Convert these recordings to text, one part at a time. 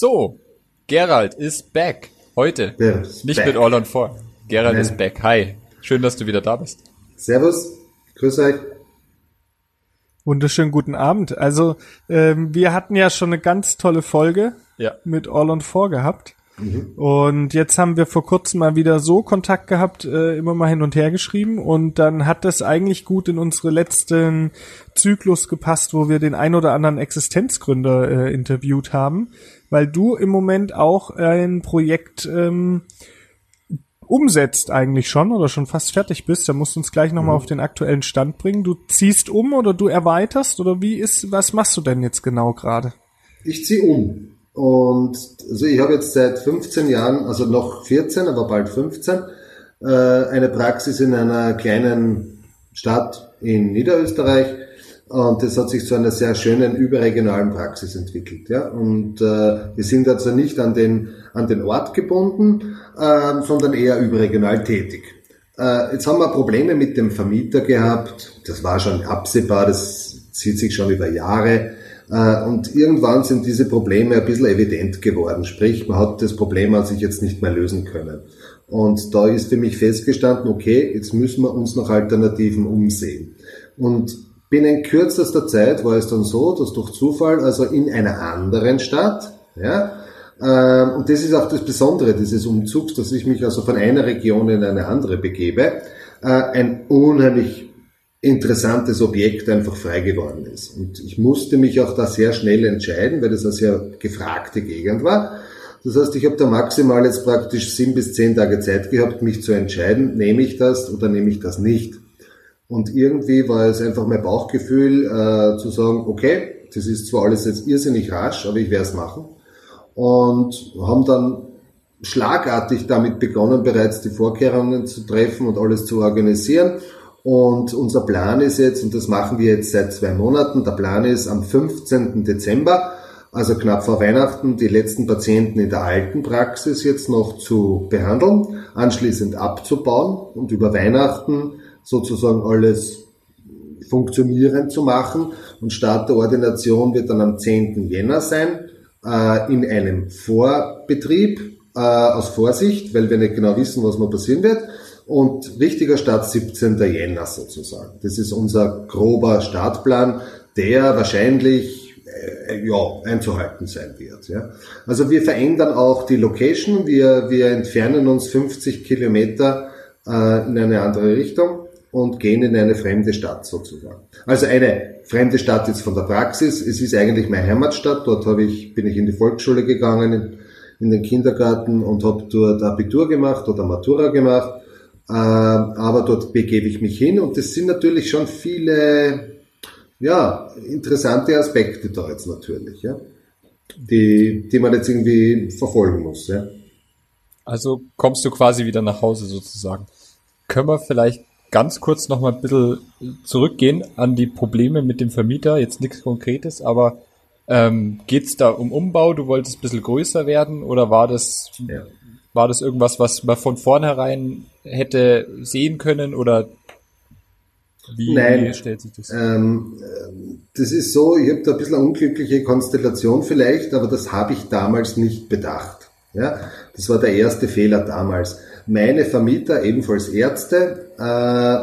So, Gerald ist back. Heute. ist Nicht back. mit All on Four. Gerald Nein. ist back. Hi. Schön, dass du wieder da bist. Servus, grüß euch. Wunderschönen guten Abend. Also ähm, wir hatten ja schon eine ganz tolle Folge Ja. mit All on Four gehabt. Und jetzt haben wir vor kurzem mal wieder so Kontakt gehabt, äh, immer mal hin und her geschrieben. Und dann hat das eigentlich gut in unsere letzten Zyklus gepasst, wo wir den ein oder anderen Existenzgründer äh, interviewt haben, weil du im Moment auch ein Projekt ähm, umsetzt eigentlich schon oder schon fast fertig bist. Da musst du uns gleich nochmal auf den aktuellen Stand bringen. Du ziehst um oder du erweiterst oder wie ist, was machst du denn jetzt genau gerade? Ich ziehe um. Und also ich habe jetzt seit 15 Jahren, also noch 14, aber bald 15, äh, eine Praxis in einer kleinen Stadt in Niederösterreich. Und das hat sich zu einer sehr schönen überregionalen Praxis entwickelt. Ja? Und äh, wir sind also nicht an den, an den Ort gebunden, äh, sondern eher überregional tätig. Äh, jetzt haben wir Probleme mit dem Vermieter gehabt. Das war schon absehbar, das zieht sich schon über Jahre. Äh, Und irgendwann sind diese Probleme ein bisschen evident geworden. Sprich, man hat das Problem an sich jetzt nicht mehr lösen können. Und da ist für mich festgestanden, okay, jetzt müssen wir uns nach Alternativen umsehen. Und binnen kürzester Zeit war es dann so, dass durch Zufall, also in einer anderen Stadt, ja, ähm, und das ist auch das Besondere dieses Umzugs, dass ich mich also von einer Region in eine andere begebe, äh, ein unheimlich interessantes Objekt einfach frei geworden ist. Und ich musste mich auch da sehr schnell entscheiden, weil das eine sehr gefragte Gegend war. Das heißt, ich habe da maximal jetzt praktisch sieben bis zehn Tage Zeit gehabt, mich zu entscheiden, nehme ich das oder nehme ich das nicht. Und irgendwie war es einfach mein Bauchgefühl äh, zu sagen, okay, das ist zwar alles jetzt irrsinnig rasch, aber ich werde es machen. Und haben dann schlagartig damit begonnen, bereits die Vorkehrungen zu treffen und alles zu organisieren. Und unser Plan ist jetzt, und das machen wir jetzt seit zwei Monaten, der Plan ist am 15. Dezember, also knapp vor Weihnachten, die letzten Patienten in der alten Praxis jetzt noch zu behandeln, anschließend abzubauen und über Weihnachten sozusagen alles funktionierend zu machen. Und Start der Ordination wird dann am 10. Jänner sein, äh, in einem Vorbetrieb äh, aus Vorsicht, weil wir nicht genau wissen, was noch passieren wird. Und richtiger Start 17. Jänner sozusagen. Das ist unser grober Startplan, der wahrscheinlich äh, ja, einzuhalten sein wird. Ja. Also wir verändern auch die Location, wir, wir entfernen uns 50 Kilometer äh, in eine andere Richtung und gehen in eine fremde Stadt sozusagen. Also eine fremde Stadt jetzt von der Praxis. Es ist eigentlich meine Heimatstadt. Dort habe ich, bin ich in die Volksschule gegangen, in, in den Kindergarten und habe dort Abitur gemacht oder Matura gemacht. Äh, aber dort begebe ich mich hin und das sind natürlich schon viele ja, interessante Aspekte da jetzt natürlich, ja, die, die man jetzt irgendwie verfolgen muss. Ja. Also kommst du quasi wieder nach Hause sozusagen. Können wir vielleicht ganz kurz noch mal ein bisschen zurückgehen an die Probleme mit dem Vermieter? Jetzt nichts Konkretes, aber ähm, geht es da um Umbau? Du wolltest ein bisschen größer werden oder war das, Ja. war das irgendwas, was man von vornherein hätte sehen können oder wie, Nein. stellt sich das? Ähm, das ist so, ich habe da ein bisschen eine unglückliche Konstellation vielleicht, aber das habe ich damals nicht bedacht. Ja, das war der erste Fehler damals. Meine Vermieter, ebenfalls Ärzte, äh,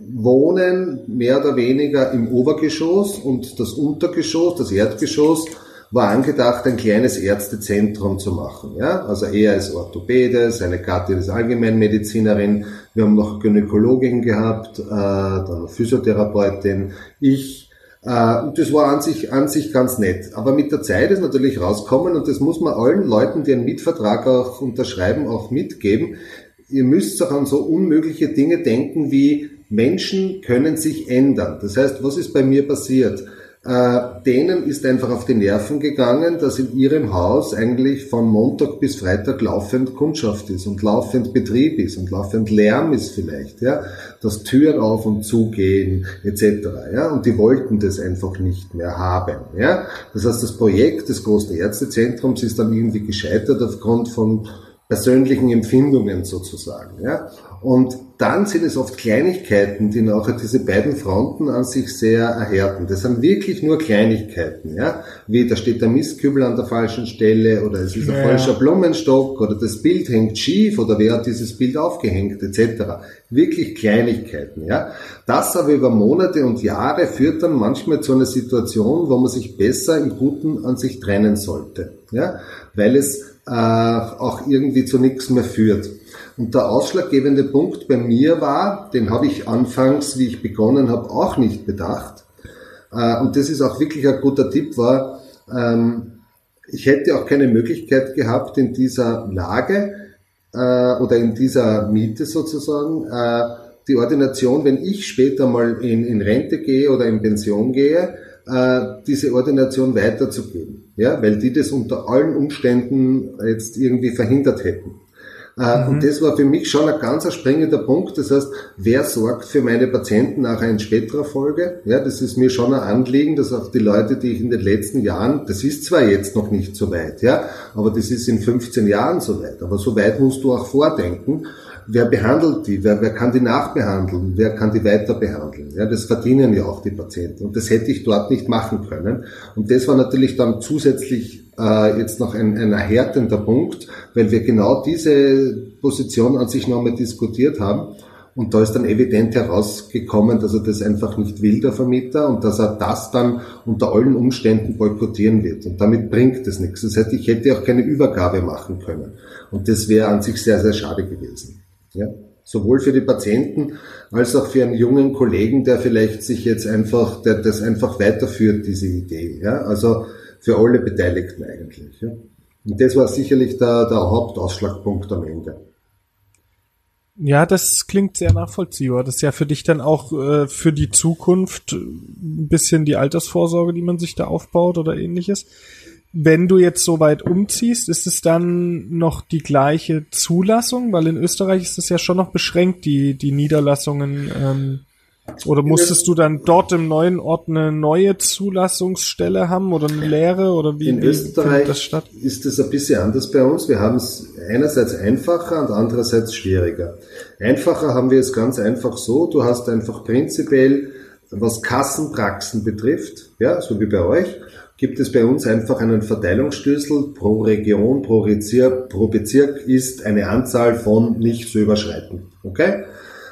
wohnen mehr oder weniger im Obergeschoss und das Untergeschoss, das Erdgeschoss, war angedacht, ein kleines Ärztezentrum zu machen. Ja? Also er ist Orthopäde, seine Gattin ist Allgemeinmedizinerin, wir haben noch Gynäkologin gehabt, äh, dann Physiotherapeutin, ich. Äh, und das war an sich, an sich ganz nett. Aber mit der Zeit ist natürlich rauskommen, und das muss man allen Leuten, die einen Mietvertrag auch unterschreiben, auch mitgeben, ihr müsst auch an so unmögliche Dinge denken wie Menschen können sich ändern. Das heißt, was ist bei mir passiert? Äh, denen ist einfach auf die Nerven gegangen, dass in ihrem Haus eigentlich von Montag bis Freitag laufend Kundschaft ist und laufend Betrieb ist und laufend Lärm ist vielleicht, ja, dass Türen auf und zugehen etc. Ja, und die wollten das einfach nicht mehr haben. Ja, das heißt, das Projekt des großen Ärztezentrums ist dann irgendwie gescheitert aufgrund von persönlichen Empfindungen sozusagen. Ja? Und dann sind es oft Kleinigkeiten, die nachher diese beiden Fronten an sich sehr erhärten. Das sind wirklich nur Kleinigkeiten, ja. Wie da steht der Mistkübel an der falschen Stelle oder es ist ein ja. falscher Blumenstock oder das Bild hängt schief oder wer hat dieses Bild aufgehängt etc. Wirklich Kleinigkeiten, ja. Das aber über Monate und Jahre führt dann manchmal zu einer Situation, wo man sich besser im Guten an sich trennen sollte, ja. Weil es äh, auch irgendwie zu nichts mehr führt. Und der ausschlaggebende Punkt bei mir war, den habe ich anfangs, wie ich begonnen habe, auch nicht bedacht. Äh, und das ist auch wirklich ein guter Tipp, war, ähm, ich hätte auch keine Möglichkeit gehabt, in dieser Lage äh, oder in dieser Miete sozusagen, äh, die Ordination, wenn ich später mal in, in Rente gehe oder in Pension gehe, diese Ordination weiterzugeben, ja, weil die das unter allen Umständen jetzt irgendwie verhindert hätten. Äh, mhm. Und das war für mich schon ein ganz springender Punkt. Das heißt, wer sorgt für meine Patienten nachher in späterer Folge? Ja, das ist mir schon ein Anliegen, dass auch die Leute, die ich in den letzten Jahren, das ist zwar jetzt noch nicht so weit, ja, aber das ist in 15 Jahren so weit. Aber so weit musst du auch vordenken. Wer behandelt die? Wer, wer kann die nachbehandeln? Wer kann die weiter behandeln? Ja, das verdienen ja auch die Patienten. Und das hätte ich dort nicht machen können. Und das war natürlich dann zusätzlich äh, jetzt noch ein, ein erhärtender Punkt, weil wir genau diese Position an sich nochmal diskutiert haben. Und da ist dann evident herausgekommen, dass er das einfach nicht will, der Vermieter, und dass er das dann unter allen Umständen boykottieren wird. Und damit bringt es nichts. Das heißt, ich hätte auch keine Übergabe machen können. Und das wäre an sich sehr, sehr schade gewesen. Ja? Sowohl für die Patienten als auch für einen jungen Kollegen, der vielleicht sich jetzt einfach, der das einfach weiterführt, diese Idee. Ja? Also für alle Beteiligten eigentlich. Ja. Und das war sicherlich der, der Hauptausschlagpunkt am Ende. Ja, das klingt sehr nachvollziehbar. Das ist ja für dich dann auch äh, für die Zukunft ein bisschen die Altersvorsorge, die man sich da aufbaut oder ähnliches. Wenn du jetzt so weit umziehst, ist es dann noch die gleiche Zulassung? Weil in Österreich ist es ja schon noch beschränkt, die, die Niederlassungen ähm, oder musstest du dann dort im neuen Ort eine neue Zulassungsstelle haben oder eine Lehre oder wie? In wie Österreich das statt? ist es ein bisschen anders bei uns. Wir haben es einerseits einfacher und andererseits schwieriger. Einfacher haben wir es ganz einfach so. Du hast einfach prinzipiell, was Kassenpraxen betrifft, ja, so wie bei euch, gibt es bei uns einfach einen Verteilungsschlüssel pro Region, pro Bezirk, pro Bezirk ist eine Anzahl von nicht zu überschreiten. Okay?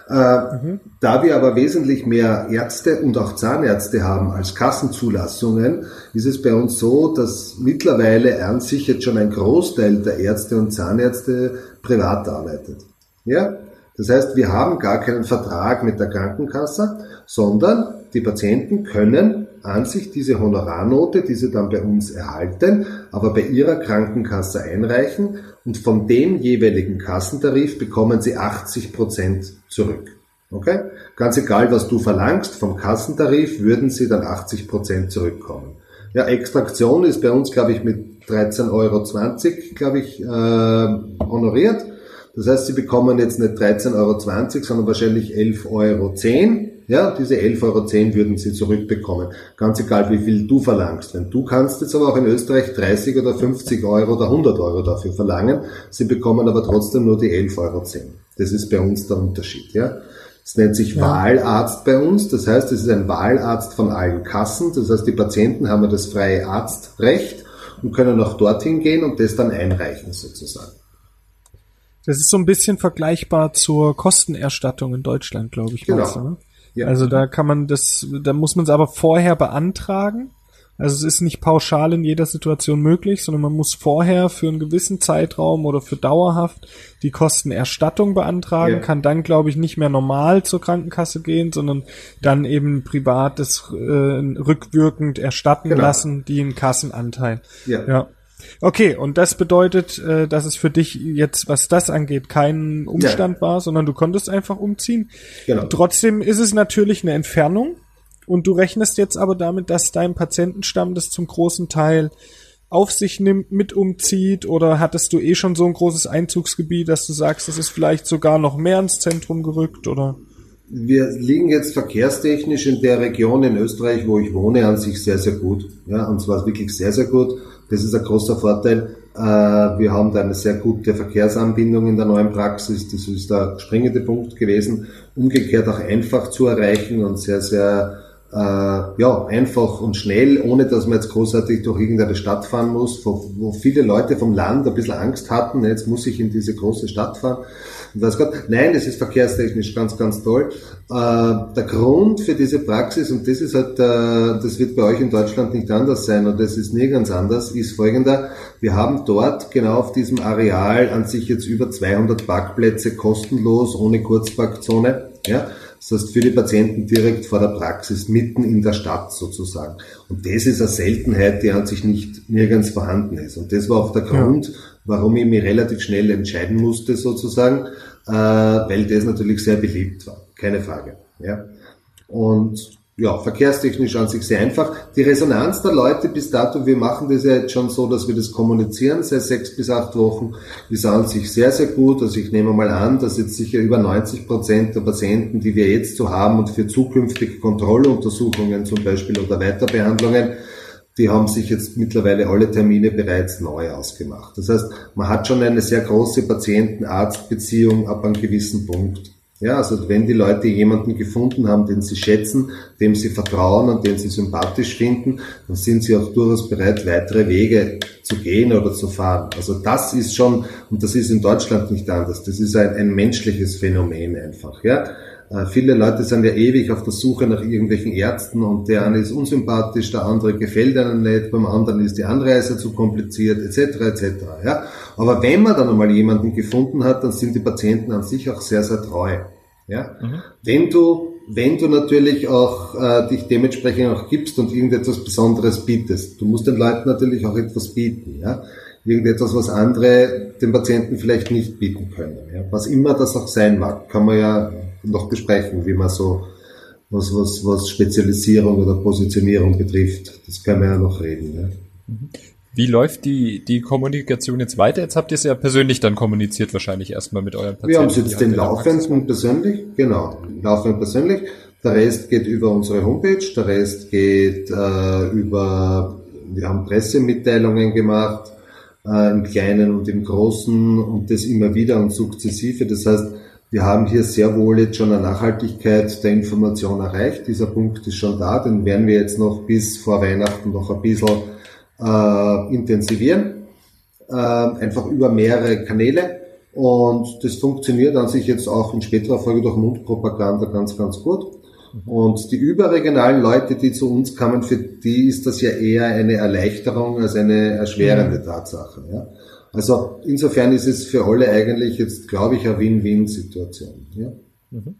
Mhm. Da wir aber wesentlich mehr Ärzte und auch Zahnärzte haben als Kassenzulassungen, ist es bei uns so, dass mittlerweile an sich jetzt schon ein Großteil der Ärzte und Zahnärzte privat arbeitet. Ja? Das heißt, wir haben gar keinen Vertrag mit der Krankenkasse, sondern die Patienten können an sich diese Honorarnote, die sie dann bei uns erhalten, aber bei ihrer Krankenkasse einreichen und von dem jeweiligen Kassentarif bekommen sie 80 Prozent zurück. Okay? Ganz egal, was du verlangst vom Kassentarif, würden sie dann 80 Prozent zurückkommen. Ja, Extraktion ist bei uns, glaube ich, mit 13,20 Euro, glaube ich, äh, honoriert. Das heißt, sie bekommen jetzt nicht 13,20 Euro, sondern wahrscheinlich 11,10 Euro. Ja, diese 11,10 Euro würden sie zurückbekommen. Ganz egal, wie viel du verlangst. Denn du kannst jetzt aber auch in Österreich 30 oder 50 Euro oder 100 Euro dafür verlangen. Sie bekommen aber trotzdem nur die 11,10 Euro. Das ist bei uns der Unterschied. Ja. Es nennt sich ja. Wahlarzt bei uns. Das heißt, es ist ein Wahlarzt von allen Kassen. Das heißt, die Patienten haben das freie Arztrecht und können auch dorthin gehen und das dann einreichen sozusagen. Das ist so ein bisschen vergleichbar zur Kostenerstattung in Deutschland, glaube ich. Genau. Du, ne? Ja. Also da kann man das, da muss man es aber vorher beantragen also es ist nicht pauschal in jeder Situation möglich, sondern man muss vorher für einen gewissen Zeitraum oder für dauerhaft die Kostenerstattung beantragen, ja. kann dann, glaube ich, nicht mehr normal zur Krankenkasse gehen, sondern dann eben privates äh, rückwirkend erstatten genau. lassen, die einen Kassenanteil. Ja. ja. Okay, und das bedeutet, äh, dass es für dich jetzt, was das angeht, kein Umstand ja. war, sondern du konntest einfach umziehen. Genau. Trotzdem ist es natürlich eine Entfernung und du rechnest jetzt aber damit, dass dein Patientenstamm das zum großen Teil auf sich nimmt, mit umzieht oder hattest du eh schon so ein großes Einzugsgebiet, dass du sagst, das ist vielleicht sogar noch mehr ins Zentrum gerückt oder? Wir liegen jetzt verkehrstechnisch in der Region in Österreich, wo ich wohne, an sich sehr, sehr gut. Ja, und zwar wirklich sehr, sehr gut. Das ist ein großer Vorteil. Äh, wir haben da eine sehr gute Verkehrsanbindung in der neuen Praxis. Das ist der springende Punkt gewesen. Umgekehrt auch einfach zu erreichen und sehr, sehr äh, ja, einfach und schnell, ohne dass man jetzt großartig durch irgendeine Stadt fahren muss, wo, wo viele Leute vom Land ein bisschen Angst hatten, jetzt muss ich in diese große Stadt fahren. Weiß Gott, nein, das ist verkehrstechnisch ganz, ganz toll. Äh, der Grund für diese Praxis, und das ist halt, äh, das wird bei euch in Deutschland nicht anders sein, und das ist nirgends anders, ist folgender. Wir haben dort genau auf diesem Areal an sich jetzt über 200 Parkplätze kostenlos, ohne Kurzparkzone. Ja, das heißt, für die Patienten direkt vor der Praxis, mitten in der Stadt sozusagen. Und das ist eine Seltenheit, die an sich nicht nirgends vorhanden ist. Und das war auch der Grund, ja. Warum ich mich relativ schnell entscheiden musste sozusagen, äh, weil das natürlich sehr beliebt war. Keine Frage. Ja. Und ja, verkehrstechnisch an sich sehr einfach. Die Resonanz der Leute bis dato, wir machen das ja jetzt schon so, dass wir das kommunizieren seit sechs bis acht Wochen, ist an sich sehr, sehr gut. Also ich nehme mal an, dass jetzt sicher über 90 Prozent der Patienten, die wir jetzt so haben und für zukünftige Kontrolluntersuchungen zum Beispiel oder Weiterbehandlungen, die haben sich jetzt mittlerweile alle Termine bereits neu ausgemacht. Das heißt, man hat schon eine sehr große Patienten-Arzt-Beziehung ab einem gewissen Punkt. Ja, also wenn die Leute jemanden gefunden haben, den sie schätzen, dem sie vertrauen und den sie sympathisch finden, dann sind sie auch durchaus bereit, weitere Wege zu gehen oder zu fahren. Also das ist schon, und das ist in Deutschland nicht anders, das ist ein, ein menschliches Phänomen einfach. Ja, viele Leute sind ja ewig auf der Suche nach irgendwelchen Ärzten und der eine ist unsympathisch, der andere gefällt einem nicht, beim anderen ist die Anreise zu kompliziert, etc. etc. Ja? Aber wenn man dann einmal jemanden gefunden hat, dann sind die Patienten an sich auch sehr, sehr treu. Ja? Mhm. Wenn du wenn du natürlich auch äh, dich dementsprechend auch gibst und irgendetwas Besonderes bietest. Du musst den Leuten natürlich auch etwas bieten. Ja? irgendetwas, was andere dem Patienten vielleicht nicht bieten können. Ja. Was immer das auch sein mag, kann man ja noch besprechen, wie man so was, was, was Spezialisierung oder Positionierung betrifft. Das können wir ja noch reden. Ja. Wie läuft die, die Kommunikation jetzt weiter? Jetzt habt ihr es ja persönlich dann kommuniziert, wahrscheinlich erstmal mit euren Patienten. Wir haben es jetzt den laufenden persönlich, genau, laufend persönlich. Der Rest geht über unsere Homepage, der Rest geht äh, über, wir haben Pressemitteilungen gemacht, äh, im Kleinen und im Großen und das immer wieder und sukzessive. Das heißt, wir haben hier sehr wohl jetzt schon eine Nachhaltigkeit der Information erreicht. Dieser Punkt ist schon da, den werden wir jetzt noch bis vor Weihnachten noch ein bisschen äh, intensivieren. Äh, einfach über mehrere Kanäle. Und das funktioniert an sich jetzt auch in späterer Folge durch Mundpropaganda ganz, ganz gut. Und die überregionalen Leute, die zu uns kamen, für die ist das ja eher eine Erleichterung als eine erschwerende mhm. Tatsache. Ja. Also insofern ist es für alle eigentlich jetzt, glaube ich, eine Win-Win-Situation. Ja. Mhm.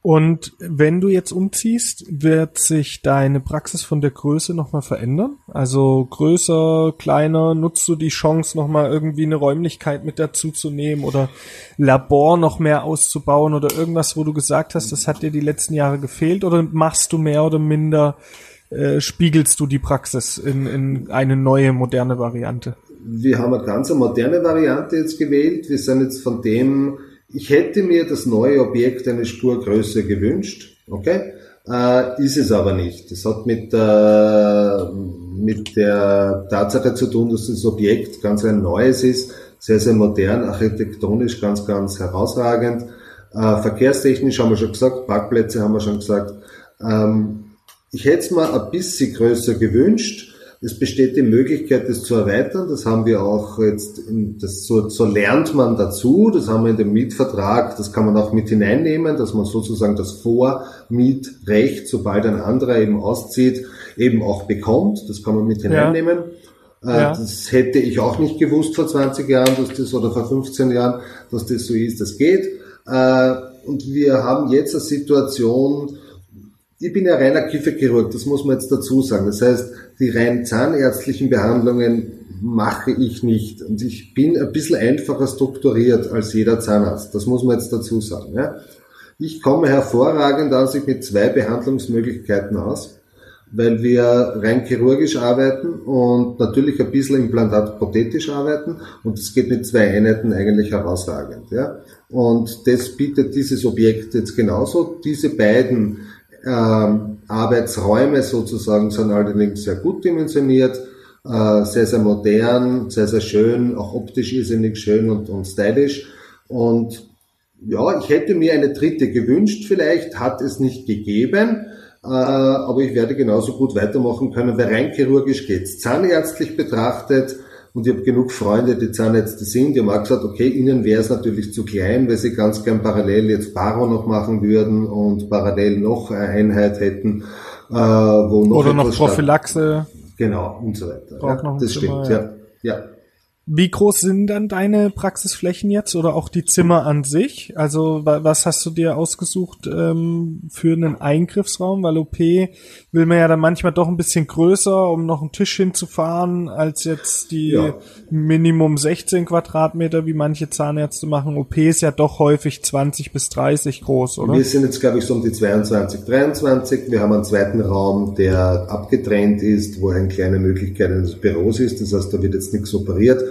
Und wenn du jetzt umziehst, wird sich deine Praxis von der Größe nochmal verändern? Also größer, kleiner, nutzt du die Chance nochmal irgendwie eine Räumlichkeit mit dazu zu nehmen oder Labor noch mehr auszubauen oder irgendwas, wo du gesagt hast, das hat dir die letzten Jahre gefehlt oder machst du mehr oder minder, äh, spiegelst du die Praxis in, in eine neue, moderne Variante? Wir haben eine ganz moderne Variante jetzt gewählt. Wir sind jetzt von dem ich hätte mir das neue Objekt eine Spur größer gewünscht, okay? Äh, ist es aber nicht. Das hat mit, äh, mit der Tatsache zu tun, dass das Objekt ganz ein neues ist, sehr, sehr modern, architektonisch ganz, ganz herausragend. Äh, verkehrstechnisch haben wir schon gesagt, Parkplätze haben wir schon gesagt. Ähm, ich hätte es mir ein bisschen größer gewünscht. Es besteht die Möglichkeit, das zu erweitern. Das haben wir auch jetzt, in, das, so, so lernt man dazu. Das haben wir in dem Mietvertrag. Das kann man auch mit hineinnehmen, dass man sozusagen das Vormietrecht, sobald ein anderer eben auszieht, eben auch bekommt. Das kann man mit hineinnehmen. Ja. Äh, ja. Das hätte ich auch nicht gewusst vor 20 Jahren, dass das, oder vor 15 Jahren, dass das so ist. Das geht. Äh, und wir haben jetzt eine Situation, ich bin ja reiner Kieferchirurg, das muss man jetzt dazu sagen. Das heißt, die rein zahnärztlichen Behandlungen mache ich nicht. Und ich bin ein bisschen einfacher strukturiert als jeder Zahnarzt. Das muss man jetzt dazu sagen. Ja. Ich komme hervorragend aus mit zwei Behandlungsmöglichkeiten aus, weil wir rein chirurgisch arbeiten und natürlich ein bisschen implantatprothetisch arbeiten und es geht mit zwei Einheiten eigentlich herausragend. Ja. Und das bietet dieses Objekt jetzt genauso. Diese beiden ähm, Arbeitsräume sozusagen sind allerdings sehr gut dimensioniert. Äh, sehr, sehr modern, sehr, sehr schön, auch optisch irrsinnig schön und, und stylisch. Und ja, ich hätte mir eine dritte gewünscht, vielleicht hat es nicht gegeben, äh, aber ich werde genauso gut weitermachen können, weil rein chirurgisch geht's. Zahnärztlich betrachtet, und ich habe genug Freunde, die Zahnärzte sind, die haben auch gesagt, okay, ihnen wäre es natürlich zu klein, weil sie ganz gern parallel jetzt Baro noch machen würden und parallel noch eine Einheit hätten, äh, wo noch Oder noch Prophylaxe. Genau, und so weiter. Ja, das stimmt, ja. ja. ja. Wie groß sind dann deine Praxisflächen jetzt oder auch die Zimmer an sich? Also was hast du dir ausgesucht ähm, für einen Eingriffsraum? Weil OP will man ja dann manchmal doch ein bisschen größer, um noch einen Tisch hinzufahren, als jetzt die ja. Minimum 16 Quadratmeter, wie manche Zahnärzte machen. OP ist ja doch häufig 20 bis 30 groß, oder? Wir sind jetzt, glaube ich, so um die 22, 23. Wir haben einen zweiten Raum, der abgetrennt ist, wo eine kleine Möglichkeit eines Büros ist. Das heißt, da wird jetzt nichts operiert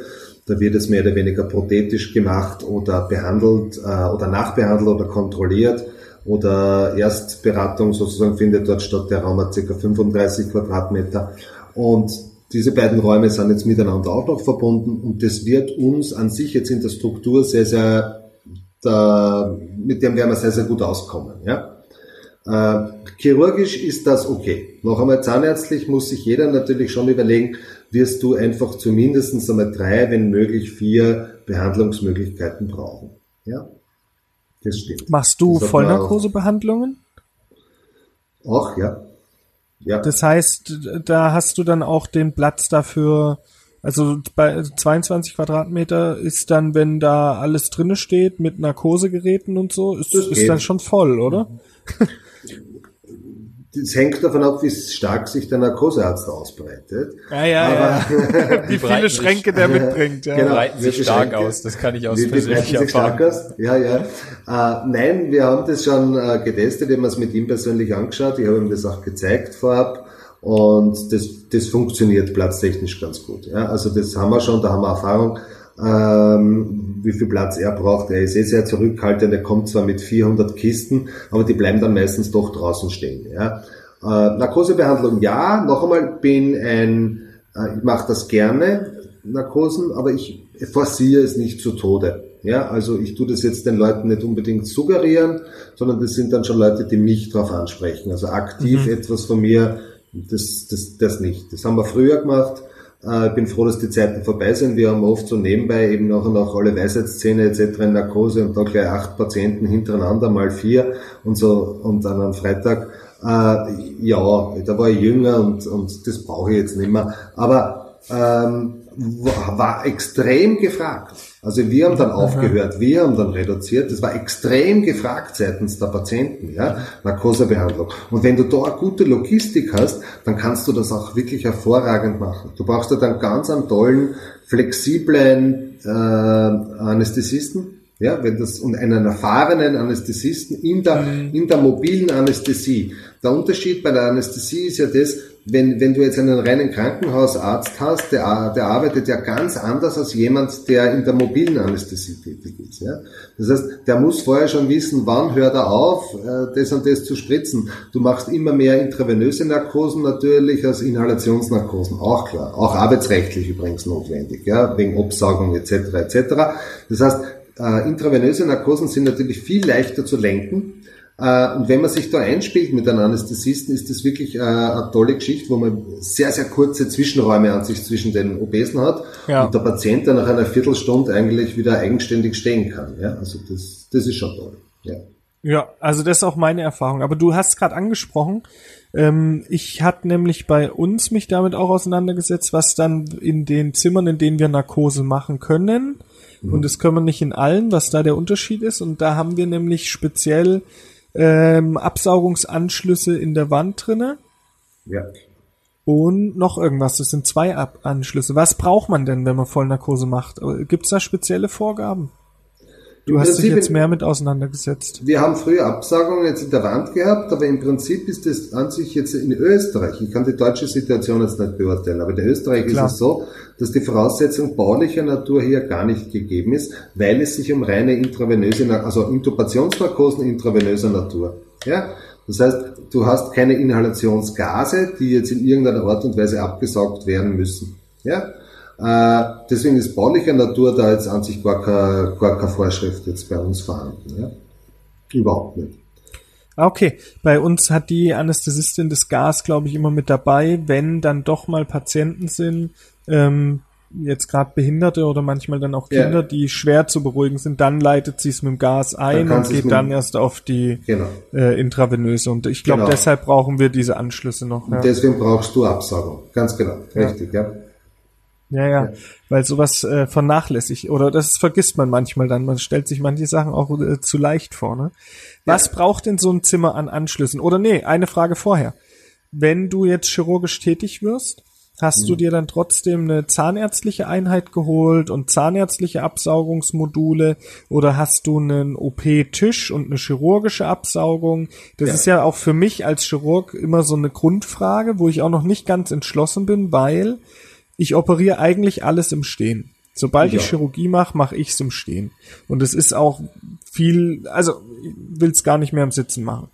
da wird es mehr oder weniger prothetisch gemacht oder behandelt äh, oder nachbehandelt oder kontrolliert oder Erstberatung sozusagen findet dort statt. Der Raum hat ca. 35 Quadratmeter und diese beiden Räume sind jetzt miteinander auch noch verbunden und das wird uns an sich jetzt in der Struktur sehr, sehr, da, mit dem werden wir sehr, sehr gut auskommen. Ja? Äh, chirurgisch ist das okay. Noch einmal zahnärztlich muss sich jeder natürlich schon überlegen, wirst du einfach zumindest einmal drei, wenn möglich vier Behandlungsmöglichkeiten brauchen. Ja, das stimmt. Machst du Vollnarkosebehandlungen? Auch, ja. ja. Das heißt, da hast du dann auch den Platz dafür, also bei 22 Quadratmeter ist dann, wenn da alles drinne steht mit Narkosegeräten und so, ist, ist dann schon voll, oder? das hängt davon ab, wie stark sich der Narkosearzt ausbreitet. Ja, ja, Aber, ja. wie viele Schränke der mitbringt. Ja. Genau, breiten sich stark Schränke. aus, das kann ich aus persönlicher Erfahrung. Aus? Ja, ja. Äh, nein, wir haben das schon äh, getestet, ich habe es mit ihm persönlich angeschaut, ich habe ihm das auch gezeigt vorab. Und das, das funktioniert platztechnisch ganz gut. Ja, also das haben wir schon, da haben wir Erfahrung ähm, wie viel Platz er braucht. Er ist eh sehr zurückhaltend, er kommt zwar mit 400 Kisten, aber die bleiben dann meistens doch draußen stehen. Ja. Äh, Narkosebehandlung ja, noch einmal bin ein, äh, ich mache das gerne, Narkosen, aber ich forciere es nicht zu Tode. Ja, also ich tue das jetzt den Leuten nicht unbedingt suggerieren, sondern das sind dann schon Leute, die mich darauf ansprechen. Also aktiv mhm. etwas von mir, das, das, das nicht. Das haben wir früher gemacht. Äh, ich bin froh, dass die Zeiten vorbei sind. Wir haben oft so nebenbei eben nachher noch alle Weisheitszähne etc. in Narkose und da gleich acht Patienten hintereinander, mal vier und so und dann am Freitag. Äh, ja, da war ich jünger und, und das brauche ich jetzt nicht mehr. Aber ähm, war extrem gefragt. Also wir haben dann aufgehört, wir haben dann reduziert. Das war extrem gefragt seitens der Patienten, ja, Narkosebehandlung. Und wenn du da eine gute Logistik hast, dann kannst du das auch wirklich hervorragend machen. Du brauchst da dann ganz einen tollen, flexiblen äh, Anästhesisten, ja, wenn das und einen erfahrenen Anästhesisten in der mhm. in der mobilen Anästhesie. Der Unterschied bei der Anästhesie ist ja das, wenn, wenn du jetzt einen reinen Krankenhausarzt hast, der, der arbeitet ja ganz anders als jemand, der in der mobilen Anästhesie tätig ist. Ja? Das heißt, der muss vorher schon wissen, wann hört er auf, äh, das und das zu spritzen. Du machst immer mehr intravenöse Narkosen natürlich als Inhalationsnarkosen, auch klar. Auch arbeitsrechtlich übrigens notwendig, ja, wegen Obsaugung etc. etc. Das heißt, äh, intravenöse Narkosen sind natürlich viel leichter zu lenken äh, und wenn man sich da einspielt mit einem Anästhesisten, ist das wirklich äh, eine tolle Geschichte, wo man sehr, sehr kurze Zwischenräume an sich zwischen den Obesen hat ja. und der Patient dann nach einer Viertelstunde eigentlich wieder eigenständig stehen kann. Ja, also das, das ist schon toll. Ja. Ja, also das ist auch meine Erfahrung. Aber du hast gerade angesprochen, ähm, ich hatte nämlich bei uns mich damit auch auseinandergesetzt, was dann in den Zimmern, in denen wir Narkose machen können, mhm. und das können wir nicht in allen, was da der Unterschied ist. Und da haben wir nämlich speziell ähm, Absaugungsanschlüsse in der Wand drinne. Ja. Und noch irgendwas. Das sind zwei Ab Anschlüsse. Was braucht man denn, wenn man Vollnarkose macht? Gibt es da spezielle Vorgaben? Du Im hast Prinzip dich jetzt mehr mit auseinandergesetzt. Wir haben früher Absagungen jetzt in der Wand gehabt, aber im Prinzip ist das an sich jetzt in Österreich. Ich kann die deutsche Situation jetzt nicht beurteilen, aber in Österreich Klar. ist es so, dass die Voraussetzung baulicher Natur hier gar nicht gegeben ist, weil es sich um reine intravenöse, also Intubationsnarkosen intravenöser Natur. Ja? Das heißt, du hast keine Inhalationsgase, die jetzt in irgendeiner Art und Weise abgesaugt werden müssen. Ja? Äh, deswegen ist baulicher Natur da jetzt an sich gar keine, gar keine Vorschrift jetzt bei uns vorhanden. Ja? Überhaupt nicht. Ah, okay, bei uns hat die Anästhesistin das Gas, glaube ich, immer mit dabei, wenn dann doch mal Patienten sind, ähm, jetzt gerade Behinderte oder manchmal dann auch Kinder, ja. die schwer zu beruhigen sind, dann leitet sie es mit dem Gas ein und geht dann erst auf die genau. äh, intravenöse. Und ich glaube, genau. deshalb brauchen wir diese Anschlüsse noch. Ja. Und deswegen brauchst du Absaugung. Ganz genau. Richtig, ja. Ja, ja, weil sowas äh, vernachlässigt oder das vergisst man manchmal dann. Man stellt sich manche Sachen auch äh, zu leicht vor. Ne? Was braucht denn so ein Zimmer an Anschlüssen? Oder nee, eine Frage vorher. Wenn du jetzt chirurgisch tätig wirst, hast mhm. du dir dann trotzdem eine zahnärztliche Einheit geholt und zahnärztliche Absaugungsmodule oder hast du einen OP-Tisch und eine chirurgische Absaugung? Das ja. ist ja auch für mich als Chirurg immer so eine Grundfrage, wo ich auch noch nicht ganz entschlossen bin, weil ich operiere eigentlich alles im Stehen. Sobald ja. ich Chirurgie mache, mache ich es im Stehen. Und es ist auch viel, also ich will es gar nicht mehr im Sitzen machen.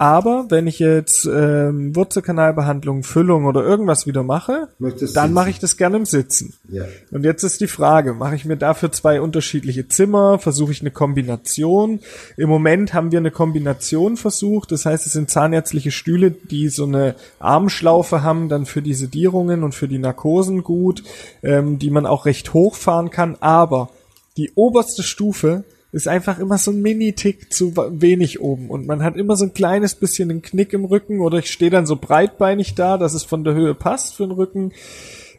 Aber wenn ich jetzt ähm, Wurzelkanalbehandlung, Füllung oder irgendwas wieder mache, Möchtest dann mache ich das gerne im Sitzen. Ja. Und jetzt ist die Frage, mache ich mir dafür zwei unterschiedliche Zimmer, versuche ich eine Kombination. Im Moment haben wir eine Kombination versucht, das heißt, es sind zahnärztliche Stühle, die so eine Armschlaufe haben, dann für die Sedierungen und für die Narkosen gut, ähm, die man auch recht hoch fahren kann, aber die oberste Stufe ist einfach immer so ein Mini-Tick zu wenig oben und man hat immer so ein kleines bisschen einen Knick im Rücken oder ich stehe dann so breitbeinig da, dass es von der Höhe passt für den Rücken.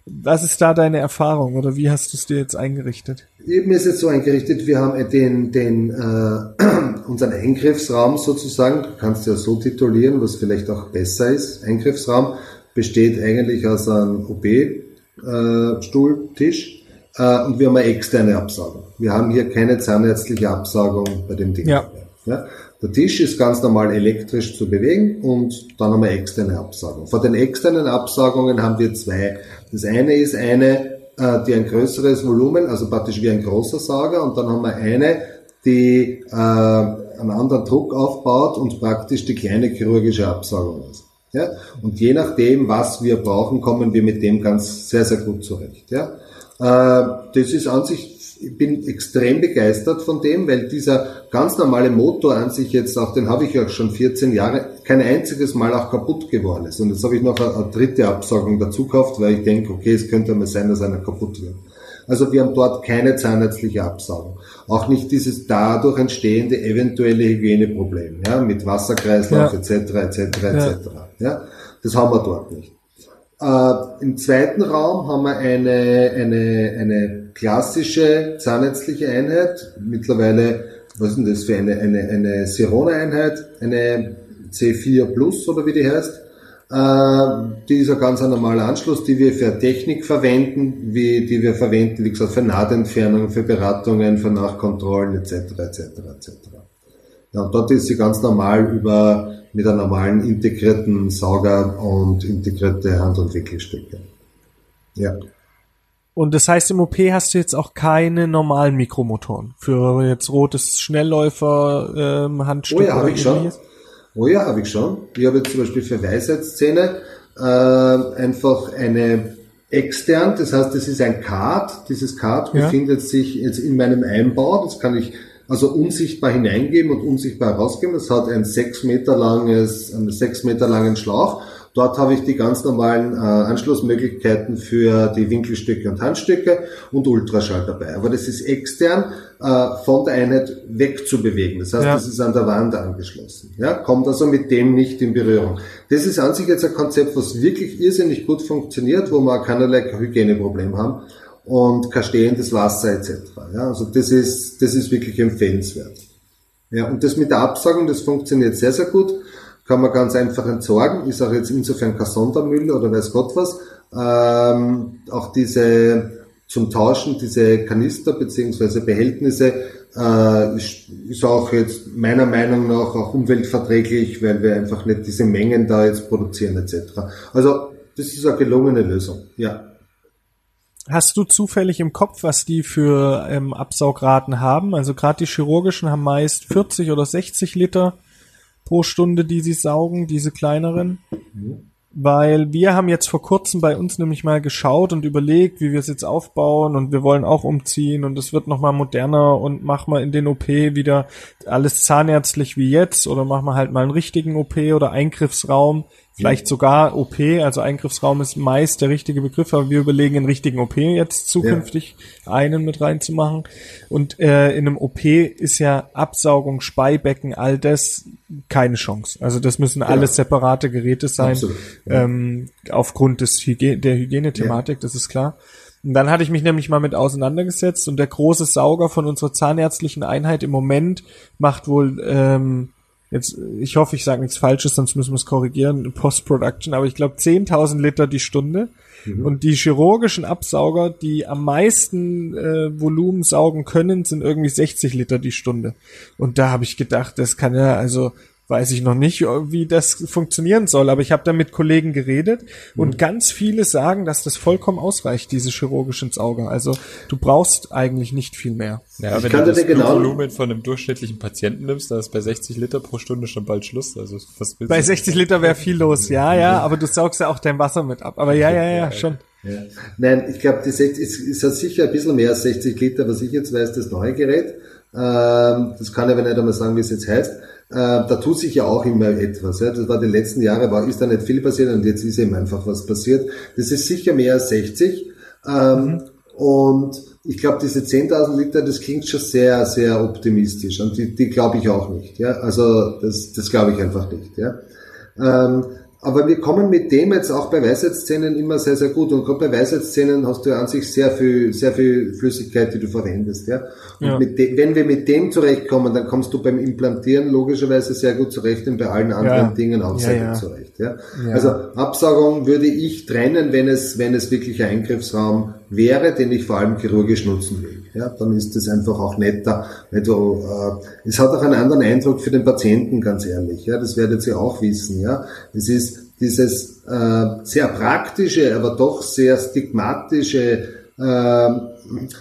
Was ist da deine Erfahrung oder wie hast du es dir jetzt eingerichtet? Eben ist es so eingerichtet, wir haben den, den äh, unseren Eingriffsraum sozusagen, du kannst ja so titulieren, was vielleicht auch besser ist. Eingriffsraum besteht eigentlich aus einem OP-Stuhltisch, äh, äh, und wir haben eine externe Absaugung. Wir haben hier keine zahnärztliche Absaugung bei dem Ding. Ja. ja. Der Tisch ist ganz normal elektrisch zu bewegen und dann haben wir externe Absaugung. Vor den externen Absaugungen haben wir zwei. Das eine ist eine, äh, die ein größeres Volumen, also praktisch wie ein großer Sauger und dann haben wir eine, die äh, einen anderen Druck aufbaut und praktisch die kleine chirurgische Absaugung ist. Ja? Und je nachdem, was wir brauchen, kommen wir mit dem ganz sehr, sehr gut zurecht. Ja? Äh, das ist an sich, ich bin extrem begeistert von dem, weil dieser ganz normale Motor an sich jetzt auch, den habe ich ja schon 14 Jahre, kein einziges Mal auch kaputt geworden ist. Und jetzt habe ich noch eine, eine dritte Absaugung dazu gekauft, weil ich denke, okay, es könnte mal sein, dass einer kaputt wird. Also wir haben dort keine zahnärztliche Absaugung. Auch nicht dieses dadurch entstehende eventuelle Hygieneproblem, ja, mit Wasserkreislauf ja. etc. etc. etc. Ja, das haben wir dort nicht. Äh, Im zweiten Raum haben wir eine, eine, eine klassische zahnärztliche Einheit. Mittlerweile, was ist denn das für eine, eine, eine Serone-Einheit? Eine C4 Plus oder wie die heißt. Äh, die ist ein ganz normaler Anschluss, die wir für Technik verwenden, wie, die wir verwenden, wie gesagt, für Nahtentfernung, für Beratungen, für Nachkontrollen etc. etc. etc. Ja, und dort ist sie ganz normal über mit einem normalen integrierten Sauger und integrierte Hand- und Wickelstücke. Ja. Und das heißt, im OP hast du jetzt auch keine normalen Mikromotoren für jetzt rotes Schnellläufer, ähm, Handstück. Oh ja, habe ich schon. Oh ja, habe ich schon. Ich habe jetzt zum Beispiel für Weisheitszähne äh, einfach eine extern, das heißt, das ist ein Card. Dieses Card ja. befindet sich jetzt in meinem Einbau. Das kann ich also unsichtbar hineingeben und unsichtbar rausgeben. Das hat ein sechs Meter langes, einen sechs Meter langen Schlauch. Dort habe ich die ganz normalen äh, Anschlussmöglichkeiten für die Winkelstücke und Handstücke und Ultraschall dabei. Aber das ist extern äh, von der Einheit wegzubewegen. Das heißt, ja. das ist an der Wand angeschlossen. Ja, kommt also mit dem nicht in Berührung. Das ist an sich jetzt ein Konzept, was wirklich irrsinnig gut funktioniert, wo wir keinerlei Hygieneproblem haben und kein stehendes Wasser etc. Ja, also das ist, das ist wirklich empfehlenswert. Ja, und das mit der Absaugung, das funktioniert sehr, sehr gut. Kann man ganz einfach entsorgen. Ist auch jetzt insofern kein Sondermüll oder weiß Gott was. Ähm, auch diese zum Tauschen, diese Kanister beziehungsweise Behältnisse, äh, ist auch jetzt meiner Meinung nach auch umweltverträglich, weil wir einfach nicht diese Mengen da jetzt produzieren etc. Also das ist eine gelungene Lösung. Ja. Hast du zufällig im Kopf, was die für ähm, Absaugraten haben? Also gerade die chirurgischen haben meist 40 oder 60 Liter pro Stunde, die sie saugen, diese kleineren. weil wir haben jetzt vor kurzem bei uns nämlich mal geschaut und überlegt, wie wir es jetzt aufbauen und wir wollen auch umziehen und es wird nochmal moderner und machen wir in den OP wieder alles zahnärztlich wie jetzt oder machen wir halt mal einen richtigen OP oder Eingriffsraum Vielleicht sogar OP, also Eingriffsraum ist meist der richtige Begriff, aber wir überlegen, einen richtigen OP jetzt zukünftig ja. einen mit reinzumachen. Und äh, in einem OP ist ja Absaugung, Speibecken, all das keine Chance. Also das müssen genau. alles separate Geräte sein, ja. ähm, aufgrund des Hygie der Hygienethematik, ja. das ist klar. Und dann hatte ich mich nämlich mal mit auseinandergesetzt und der große Sauger von unserer zahnärztlichen Einheit im Moment macht wohl ähm, jetzt, ich hoffe, ich sage nichts Falsches, sonst müssen wir es korrigieren, Post-Production, aber ich glaube 10.000 Liter die Stunde. Mhm. Und die chirurgischen Absauger, die am meisten äh, Volumen saugen können, sind irgendwie 60 Liter die Stunde. Und da habe ich gedacht, das kann ja, also weiß ich noch nicht, wie das funktionieren soll, aber ich habe da mit Kollegen geredet mhm. und ganz viele sagen, dass das vollkommen ausreicht, diese chirurgisch ins Auge. Also du brauchst eigentlich nicht viel mehr. Ja, ich wenn du das genau Volumen von einem durchschnittlichen Patienten nimmst, dann ist bei 60 Liter pro Stunde schon bald Schluss. Also was bei 60 Liter wäre viel los, ja, ja, aber du saugst ja auch dein Wasser mit ab. Aber ja, ja, ja, ja schon. Ja. Nein, ich glaube, die 60 ist, ist ja sicher ein bisschen mehr als 60 Liter, was ich jetzt weiß, das neue Gerät. Ähm, das kann ich aber nicht einmal sagen, wie es jetzt heißt. Äh, da tut sich ja auch immer etwas. Ja. Das war die letzten Jahre, war, ist da nicht viel passiert und jetzt ist eben einfach was passiert. Das ist sicher mehr als 60. Ähm, mhm. Und ich glaube, diese 10.000 Liter, das klingt schon sehr, sehr optimistisch. Und die, die glaube ich auch nicht. Ja. Also das, das glaube ich einfach nicht. Ja. Ähm, aber wir kommen mit dem jetzt auch bei Weisheitszähnen immer sehr, sehr gut. Und gerade bei Weisheitszähnen hast du an sich sehr viel, sehr viel Flüssigkeit, die du verwendest. Ja? Und ja. De, wenn wir mit dem zurechtkommen, dann kommst du beim Implantieren logischerweise sehr gut zurecht und bei allen anderen ja. Dingen auch ja, sehr gut zurecht. Ja? Also Absaugung würde ich trennen, wenn es, wenn es wirklich ein Eingriffsraum wäre, den ich vor allem chirurgisch nutzen will. Ja, dann ist es einfach auch netter. Weil du, äh, es hat auch einen anderen Eindruck für den Patienten, ganz ehrlich. Ja, das werdet ihr auch wissen. Ja, es ist dieses äh, sehr praktische, aber doch sehr stigmatische äh,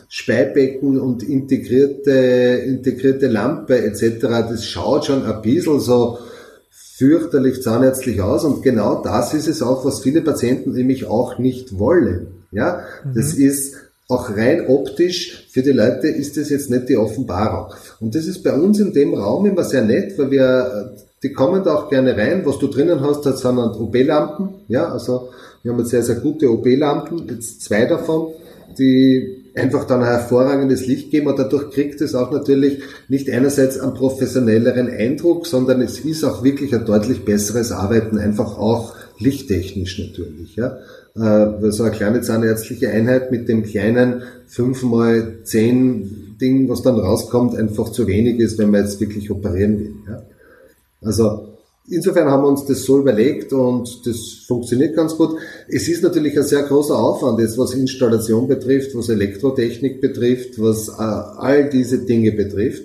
Speibecken und integrierte, integrierte Lampe etc., das schaut schon ein bisschen so fürchterlich zahnärztlich aus und genau das ist es auch, was viele Patienten nämlich auch nicht wollen. Ja, mhm. das ist auch rein optisch für die Leute ist das jetzt nicht die Offenbarung. Und das ist bei uns in dem Raum immer sehr nett, weil wir die kommen da auch gerne rein. Was du drinnen hast, das sind OB-Lampen. Ja, also wir haben jetzt sehr, sehr gute OB-Lampen, jetzt zwei davon, die einfach dann ein hervorragendes Licht geben und dadurch kriegt es auch natürlich nicht einerseits einen professionelleren Eindruck, sondern es ist auch wirklich ein deutlich besseres Arbeiten, einfach auch lichttechnisch natürlich. Ja. Äh, so eine kleine zahnärztliche Einheit mit dem kleinen 5 mal 10 Ding, was dann rauskommt, einfach zu wenig ist, wenn man jetzt wirklich operieren will. Ja. Also insofern haben wir uns das so überlegt und das funktioniert ganz gut. Es ist natürlich ein sehr großer Aufwand, jetzt was Installation betrifft, was Elektrotechnik betrifft, was äh, all diese Dinge betrifft.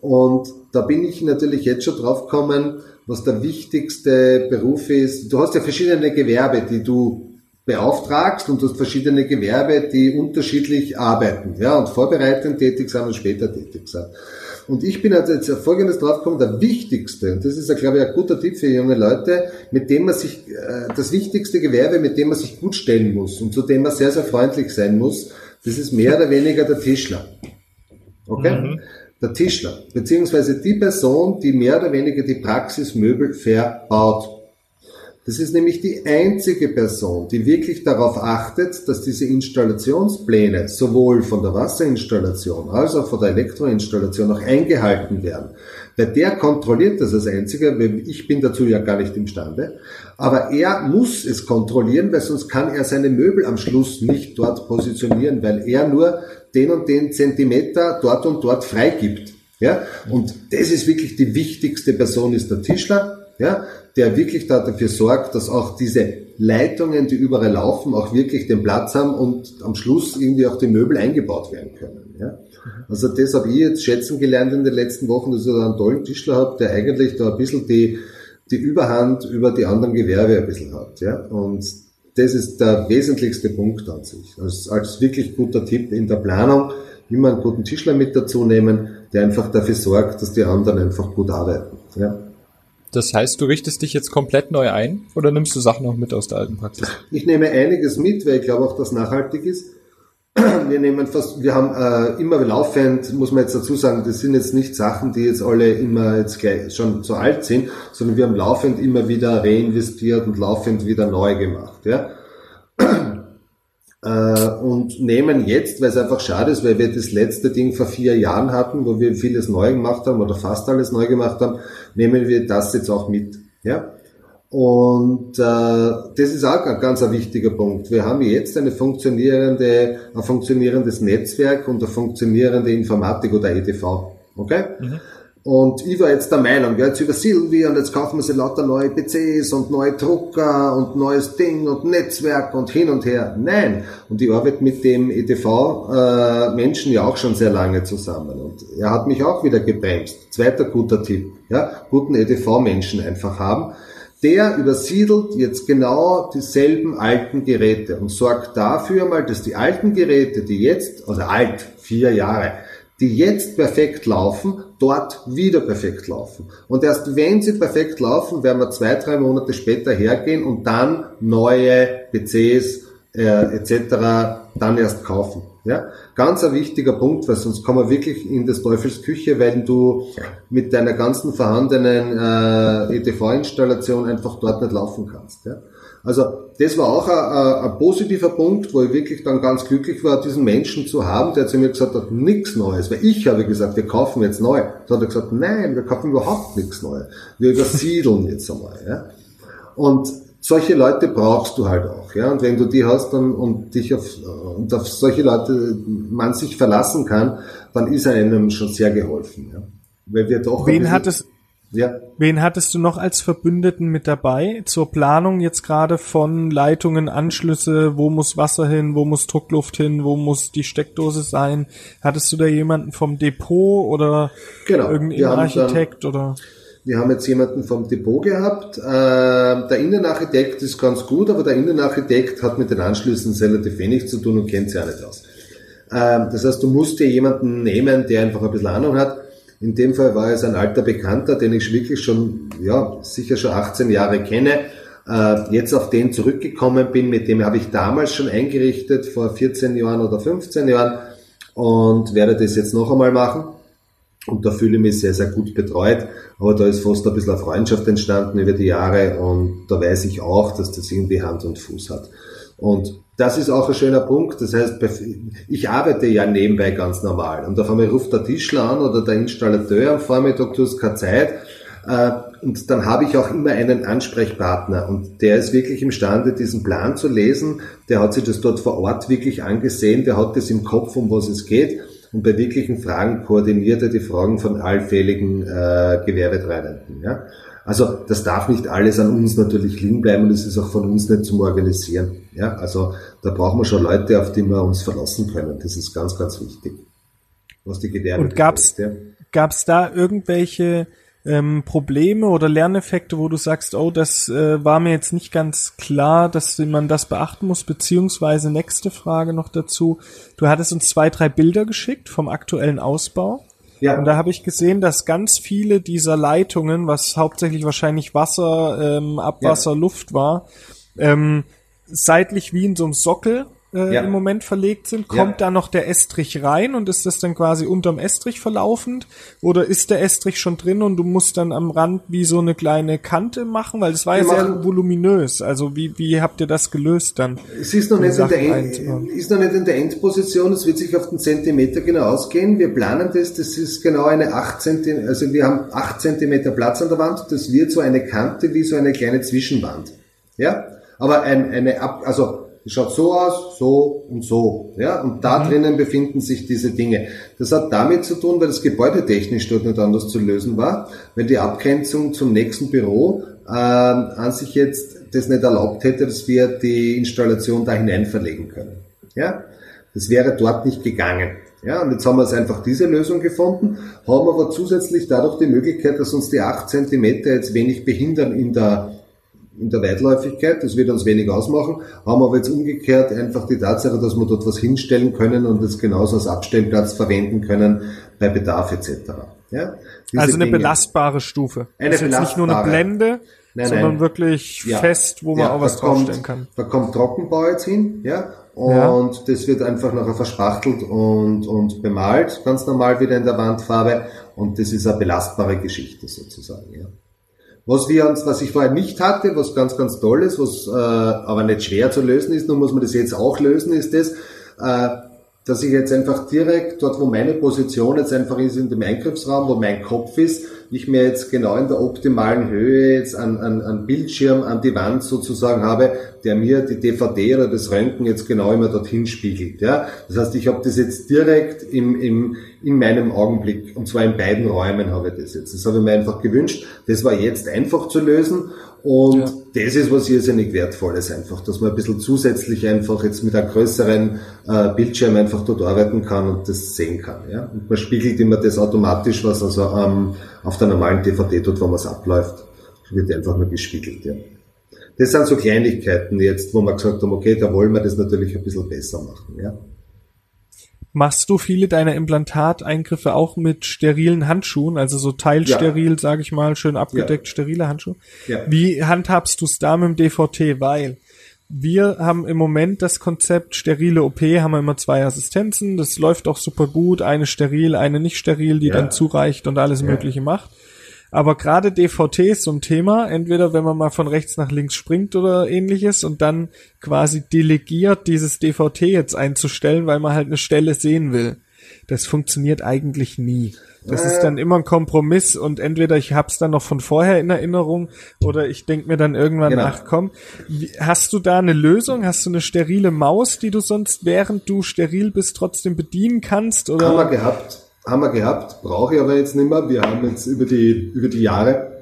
Und da bin ich natürlich jetzt schon drauf gekommen, was der wichtigste Beruf ist. Du hast ja verschiedene Gewerbe, die du beauftragst und du hast verschiedene Gewerbe, die unterschiedlich arbeiten, ja, und vorbereitend tätig sind und später tätig sind. Und ich bin also jetzt Folgendes draufgekommen, der wichtigste, und das ist, glaube ich, ein guter Tipp für junge Leute, mit dem man sich, äh, das wichtigste Gewerbe, mit dem man sich gut stellen muss und zu dem man sehr, sehr freundlich sein muss, das ist mehr oder weniger der Tischler. Okay? Mhm. Der Tischler, beziehungsweise die Person, die mehr oder weniger die Praxismöbel verbaut. Das ist nämlich die einzige Person, die wirklich darauf achtet, dass diese Installationspläne sowohl von der Wasserinstallation als auch von der Elektroinstallation auch eingehalten werden. Weil der kontrolliert das als einziger, ich bin dazu ja gar nicht imstande. Aber er muss es kontrollieren, weil sonst kann er seine Möbel am Schluss nicht dort positionieren, weil er nur den und den Zentimeter dort und dort freigibt. Ja? Und das ist wirklich die wichtigste Person, ist der Tischler. Ja? Der wirklich da dafür sorgt, dass auch diese Leitungen, die überall laufen, auch wirklich den Platz haben und am Schluss irgendwie auch die Möbel eingebaut werden können. Ja? Also das habe ich jetzt schätzen gelernt in den letzten Wochen, dass ich da einen tollen Tischler habe, der eigentlich da ein bisschen die, die Überhand über die anderen Gewerbe ein bisschen hat. Ja? Und das ist der wesentlichste Punkt an sich. Als, als wirklich guter Tipp in der Planung, immer einen guten Tischler mit dazu nehmen, der einfach dafür sorgt, dass die anderen einfach gut arbeiten. Ja? Das heißt, du richtest dich jetzt komplett neu ein oder nimmst du Sachen noch mit aus der alten Praxis? Ich nehme einiges mit, weil ich glaube auch, dass nachhaltig ist. Wir nehmen fast, wir haben äh, immer laufend, muss man jetzt dazu sagen, das sind jetzt nicht Sachen, die jetzt alle immer jetzt gleich schon zu alt sind, sondern wir haben laufend immer wieder reinvestiert und laufend wieder neu gemacht. Ja? Äh, und nehmen jetzt, weil es einfach schade ist, weil wir das letzte Ding vor vier Jahren hatten, wo wir vieles neu gemacht haben oder fast alles neu gemacht haben, nehmen wir das jetzt auch mit. Ja? Und äh, das ist auch ein ganz ein wichtiger Punkt. Wir haben jetzt eine funktionierende, ein funktionierendes Netzwerk und eine funktionierende Informatik oder EDV. Okay? Mhm. Und ich war jetzt der Meinung, ja, jetzt übersiedeln wir und jetzt kaufen wir sie lauter neue PCs und neue Drucker und neues Ding und Netzwerk und hin und her. Nein. Und ich arbeite mit dem EDV-Menschen äh, ja auch schon sehr lange zusammen. Und er hat mich auch wieder gebremst. Zweiter guter Tipp. Ja, guten EDV-Menschen einfach haben. Der übersiedelt jetzt genau dieselben alten Geräte und sorgt dafür mal, dass die alten Geräte, die jetzt, also alt, vier Jahre, die jetzt perfekt laufen, dort wieder perfekt laufen. Und erst wenn sie perfekt laufen, werden wir zwei, drei Monate später hergehen und dann neue PCs äh, etc. dann erst kaufen. Ja? Ganz ein wichtiger Punkt, weil sonst kommen wir wirklich in des Teufels Küche, weil du mit deiner ganzen vorhandenen äh, ETV-Installation einfach dort nicht laufen kannst. Ja? Also das war auch ein, ein, positiver Punkt, wo ich wirklich dann ganz glücklich war, diesen Menschen zu haben, der zu mir gesagt hat, nichts Neues. Weil ich habe gesagt, wir kaufen jetzt neu. Da hat er gesagt, nein, wir kaufen überhaupt nichts Neues. Wir übersiedeln jetzt einmal. Ja? Und solche Leute brauchst du halt auch. Ja? Und wenn du die hast dann, und dich auf, und auf solche Leute man sich verlassen kann, dann ist einem schon sehr geholfen. Ja? Weil wir doch Wen hat es ja. Wen hattest du noch als Verbündeten mit dabei zur Planung jetzt gerade von Leitungen, Anschlüsse, wo muss Wasser hin, wo muss Druckluft hin, wo muss die Steckdose sein? Hattest du da jemanden vom Depot oder genau. irgendein Architekt oder? Wir haben jetzt jemanden vom Depot gehabt. Äh, der Innenarchitekt ist ganz gut, aber der Innenarchitekt hat mit den Anschlüssen relativ wenig zu tun und kennt sie auch nicht aus. Ähm, das heißt, du musst dir jemanden nehmen, der einfach ein bisschen Ahnung hat in dem Fall war es ein alter Bekannter, den ich wirklich schon, ja, sicher schon 18 Jahre kenne, äh, jetzt auf den zurückgekommen bin, mit dem habe ich damals schon eingerichtet, vor 14 Jahren oder 15 Jahren und werde das jetzt noch einmal machen. Und da fühle ich mich sehr, sehr gut betreut. Aber da ist fast ein bisschen eine Freundschaft entstanden über die Jahre und da weiß ich auch, dass das irgendwie Hand und Fuß hat. Und das ist auch ein schöner Punkt. Das heißt, ich arbeite ja nebenbei ganz normal. Und auf einmal ruft der Tischler an oder der Installateur am Vormittag, du hast keine Zeit. Äh, und dann habe ich auch immer einen Ansprechpartner und der ist wirklich imstande, diesen Plan zu lesen. Der hat sich das dort vor Ort wirklich angesehen, der hat das im Kopf, um was es geht. Und bei wirklichen Fragen koordiniert er die Fragen von allfälligen äh, Gewerbetreibenden. Ja? Also das darf nicht alles an uns natürlich liegen bleiben und es ist auch von uns nicht zum Organisieren. Ja, also da brauchen wir schon Leute, auf die wir uns verlassen können. Das ist ganz, ganz wichtig. Was die Gewerbe Und gab's, ja. gab's da irgendwelche ähm, Probleme oder Lerneffekte, wo du sagst, oh, das äh, war mir jetzt nicht ganz klar, dass man das beachten muss, beziehungsweise nächste Frage noch dazu. Du hattest uns zwei, drei Bilder geschickt vom aktuellen Ausbau. Ja. Und da habe ich gesehen, dass ganz viele dieser Leitungen, was hauptsächlich wahrscheinlich Wasser, ähm, Abwasser, ja. Luft war, ähm, seitlich wie in so einem Sockel äh, ja. im Moment verlegt sind, kommt ja. da noch der Estrich rein und ist das dann quasi unterm Estrich verlaufend? Oder ist der Estrich schon drin und du musst dann am Rand wie so eine kleine Kante machen? Weil das war Wir ja sehr voluminös. Also wie, wie habt ihr das gelöst dann? Es ist noch, nicht in der End, ist noch nicht in der Endposition, es wird sich auf den Zentimeter genau ausgehen. Wir planen das, das ist genau eine 8 Zentimeter, also wir haben 8 Zentimeter Platz an der Wand, das wird so eine Kante wie so eine kleine Zwischenwand. Ja? Aber ein, eine, Ab, also es schaut so aus, so und so. Ja? Und da mhm. drinnen befinden sich diese Dinge. Das hat damit zu tun, weil das Gebäude technisch dort nicht anders zu lösen war, weil die Abgrenzung zum nächsten Büro äh, an sich jetzt das nicht erlaubt hätte, dass wir die Installation da hinein verlegen können. Ja? Das wäre dort nicht gegangen. Ja, und jetzt haben wir es einfach diese Lösung gefunden, haben aber zusätzlich dadurch die Möglichkeit, dass uns die 8 Zentimeter jetzt wenig behindern in der in der Weitläufigkeit, das wird uns wenig ausmachen, haben aber jetzt umgekehrt einfach die Tatsache, dass wir dort was hinstellen können und es genauso als Abstellplatz verwenden können bei Bedarf etc. Ja? also eine Dinge. belastbare Stufe. Eine das ist jetzt nicht nur eine Blende, nein, sondern nein. wirklich ja. fest, wo man ja, auch was draufstellen kann. Da kommt Trockenbau jetzt hin, ja, und ja. das wird einfach nachher verspachtelt und, und bemalt, ganz normal wieder in der Wandfarbe. Und das ist eine belastbare Geschichte sozusagen. Ja. Was wir uns, was ich vorher nicht hatte, was ganz, ganz toll ist, was äh, aber nicht schwer zu lösen ist, nur muss man das jetzt auch lösen, ist das, äh, dass ich jetzt einfach direkt dort, wo meine Position jetzt einfach ist, in dem Eingriffsraum, wo mein Kopf ist, ich mir jetzt genau in der optimalen Höhe jetzt an, an, an Bildschirm an die Wand sozusagen habe, der mir die DVD oder das Röntgen jetzt genau immer dorthin spiegelt. Ja? Das heißt, ich habe das jetzt direkt im, im, in meinem Augenblick und zwar in beiden Räumen habe ich das jetzt. Das habe ich mir einfach gewünscht. Das war jetzt einfach zu lösen und ja. das ist was irrsinnig Wertvolles einfach, dass man ein bisschen zusätzlich einfach jetzt mit einem größeren äh, Bildschirm einfach dort arbeiten kann und das sehen kann. Ja? Und man spiegelt immer das automatisch, was also ähm, auf der normalen DVD dort, wo man es abläuft, wird einfach nur gespiegelt. Ja? Das sind so Kleinigkeiten jetzt, wo man gesagt haben, okay, da wollen wir das natürlich ein bisschen besser machen. Ja? Machst du viele deiner Implantateingriffe auch mit sterilen Handschuhen, also so teilsteril, ja. sage ich mal, schön abgedeckt, ja. sterile Handschuhe? Ja. Wie handhabst du es da mit dem DVT? Weil wir haben im Moment das Konzept sterile OP, haben wir immer zwei Assistenzen, das läuft auch super gut, eine steril, eine nicht steril, die ja. dann zureicht und alles Mögliche macht. Aber gerade DVT ist so ein Thema, entweder wenn man mal von rechts nach links springt oder ähnliches und dann quasi delegiert, dieses DVT jetzt einzustellen, weil man halt eine Stelle sehen will. Das funktioniert eigentlich nie. Das ist dann immer ein Kompromiss und entweder ich hab's dann noch von vorher in Erinnerung oder ich denk mir dann irgendwann, genau. ach komm, hast du da eine Lösung? Hast du eine sterile Maus, die du sonst, während du steril bist, trotzdem bedienen kannst? Oder? Haben wir gehabt haben wir gehabt, brauche ich aber jetzt nicht mehr. Wir haben jetzt über die, über die Jahre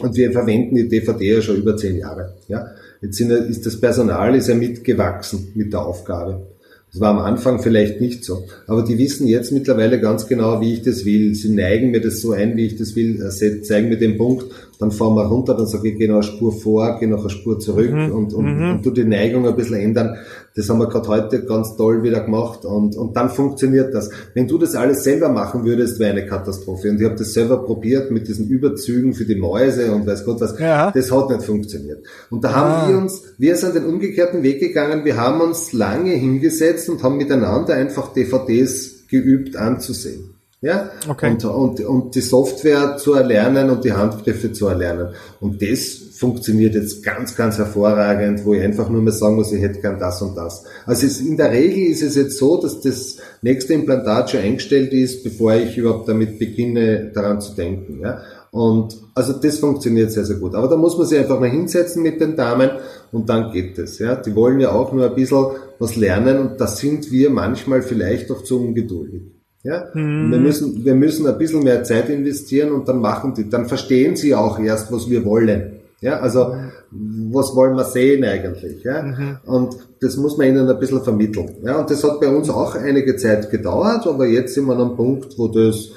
und wir verwenden die DVD ja schon über zehn Jahre. Ja. Jetzt sind, ist das Personal ist ja mitgewachsen mit der Aufgabe. Das war am Anfang vielleicht nicht so. Aber die wissen jetzt mittlerweile ganz genau, wie ich das will. Sie neigen mir das so ein, wie ich das will, äh, zeigen mir den Punkt, dann fahren wir runter, dann sage ich, geh noch eine Spur vor, geh noch eine Spur zurück mhm. und, und, mhm. und du die Neigung ein bisschen ändern. Das haben wir gerade heute ganz toll wieder gemacht und, und dann funktioniert das. Wenn du das alles selber machen würdest, wäre eine Katastrophe. Und ich habe das selber probiert mit diesen Überzügen für die Mäuse und weiß Gott was. Ja. Das hat nicht funktioniert. Und da ah. haben wir uns, wir sind den umgekehrten Weg gegangen, wir haben uns lange hingesetzt und haben miteinander einfach DVDs geübt anzusehen. Ja? Okay. Und, und, und die Software zu erlernen und die Handgriffe zu erlernen. Und das funktioniert jetzt ganz, ganz hervorragend, wo ich einfach nur mehr sagen muss, ich hätte gern das und das. Also es, in der Regel ist es jetzt so, dass das nächste Implantat schon eingestellt ist, bevor ich überhaupt damit beginne, daran zu denken. Ja? Und also das funktioniert sehr, sehr gut. Aber da muss man sich einfach mal hinsetzen mit den Damen und dann geht es. Ja? Die wollen ja auch nur ein bisschen was lernen und da sind wir manchmal vielleicht auch zu ungeduldig. Ja? Mhm. Wir, müssen, wir müssen ein bisschen mehr Zeit investieren und dann machen die, dann verstehen sie auch erst, was wir wollen. Ja, also was wollen wir sehen eigentlich? Ja? Mhm. Und das muss man ihnen ein bisschen vermitteln. Ja, und das hat bei uns auch einige Zeit gedauert, aber jetzt sind wir an einem Punkt, wo das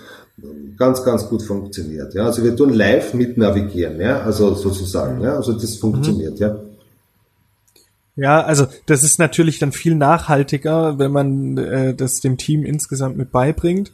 ganz, ganz gut funktioniert. Ja, also wir tun live mit navigieren, ja, also sozusagen, ja, also das funktioniert, mhm. ja. Ja, also das ist natürlich dann viel nachhaltiger, wenn man äh, das dem Team insgesamt mit beibringt.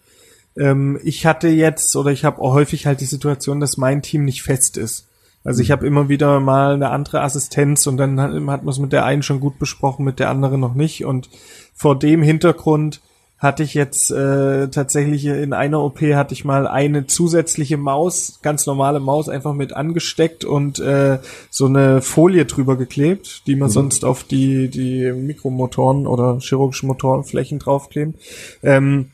Ähm, ich hatte jetzt oder ich habe häufig halt die Situation, dass mein Team nicht fest ist. Also ich mhm. habe immer wieder mal eine andere Assistenz und dann hat, hat man es mit der einen schon gut besprochen, mit der anderen noch nicht. Und vor dem Hintergrund hatte ich jetzt äh, tatsächlich in einer OP hatte ich mal eine zusätzliche Maus, ganz normale Maus, einfach mit angesteckt und äh, so eine Folie drüber geklebt, die man mhm. sonst auf die die Mikromotoren oder chirurgischen Motorenflächen draufkleben. Ähm,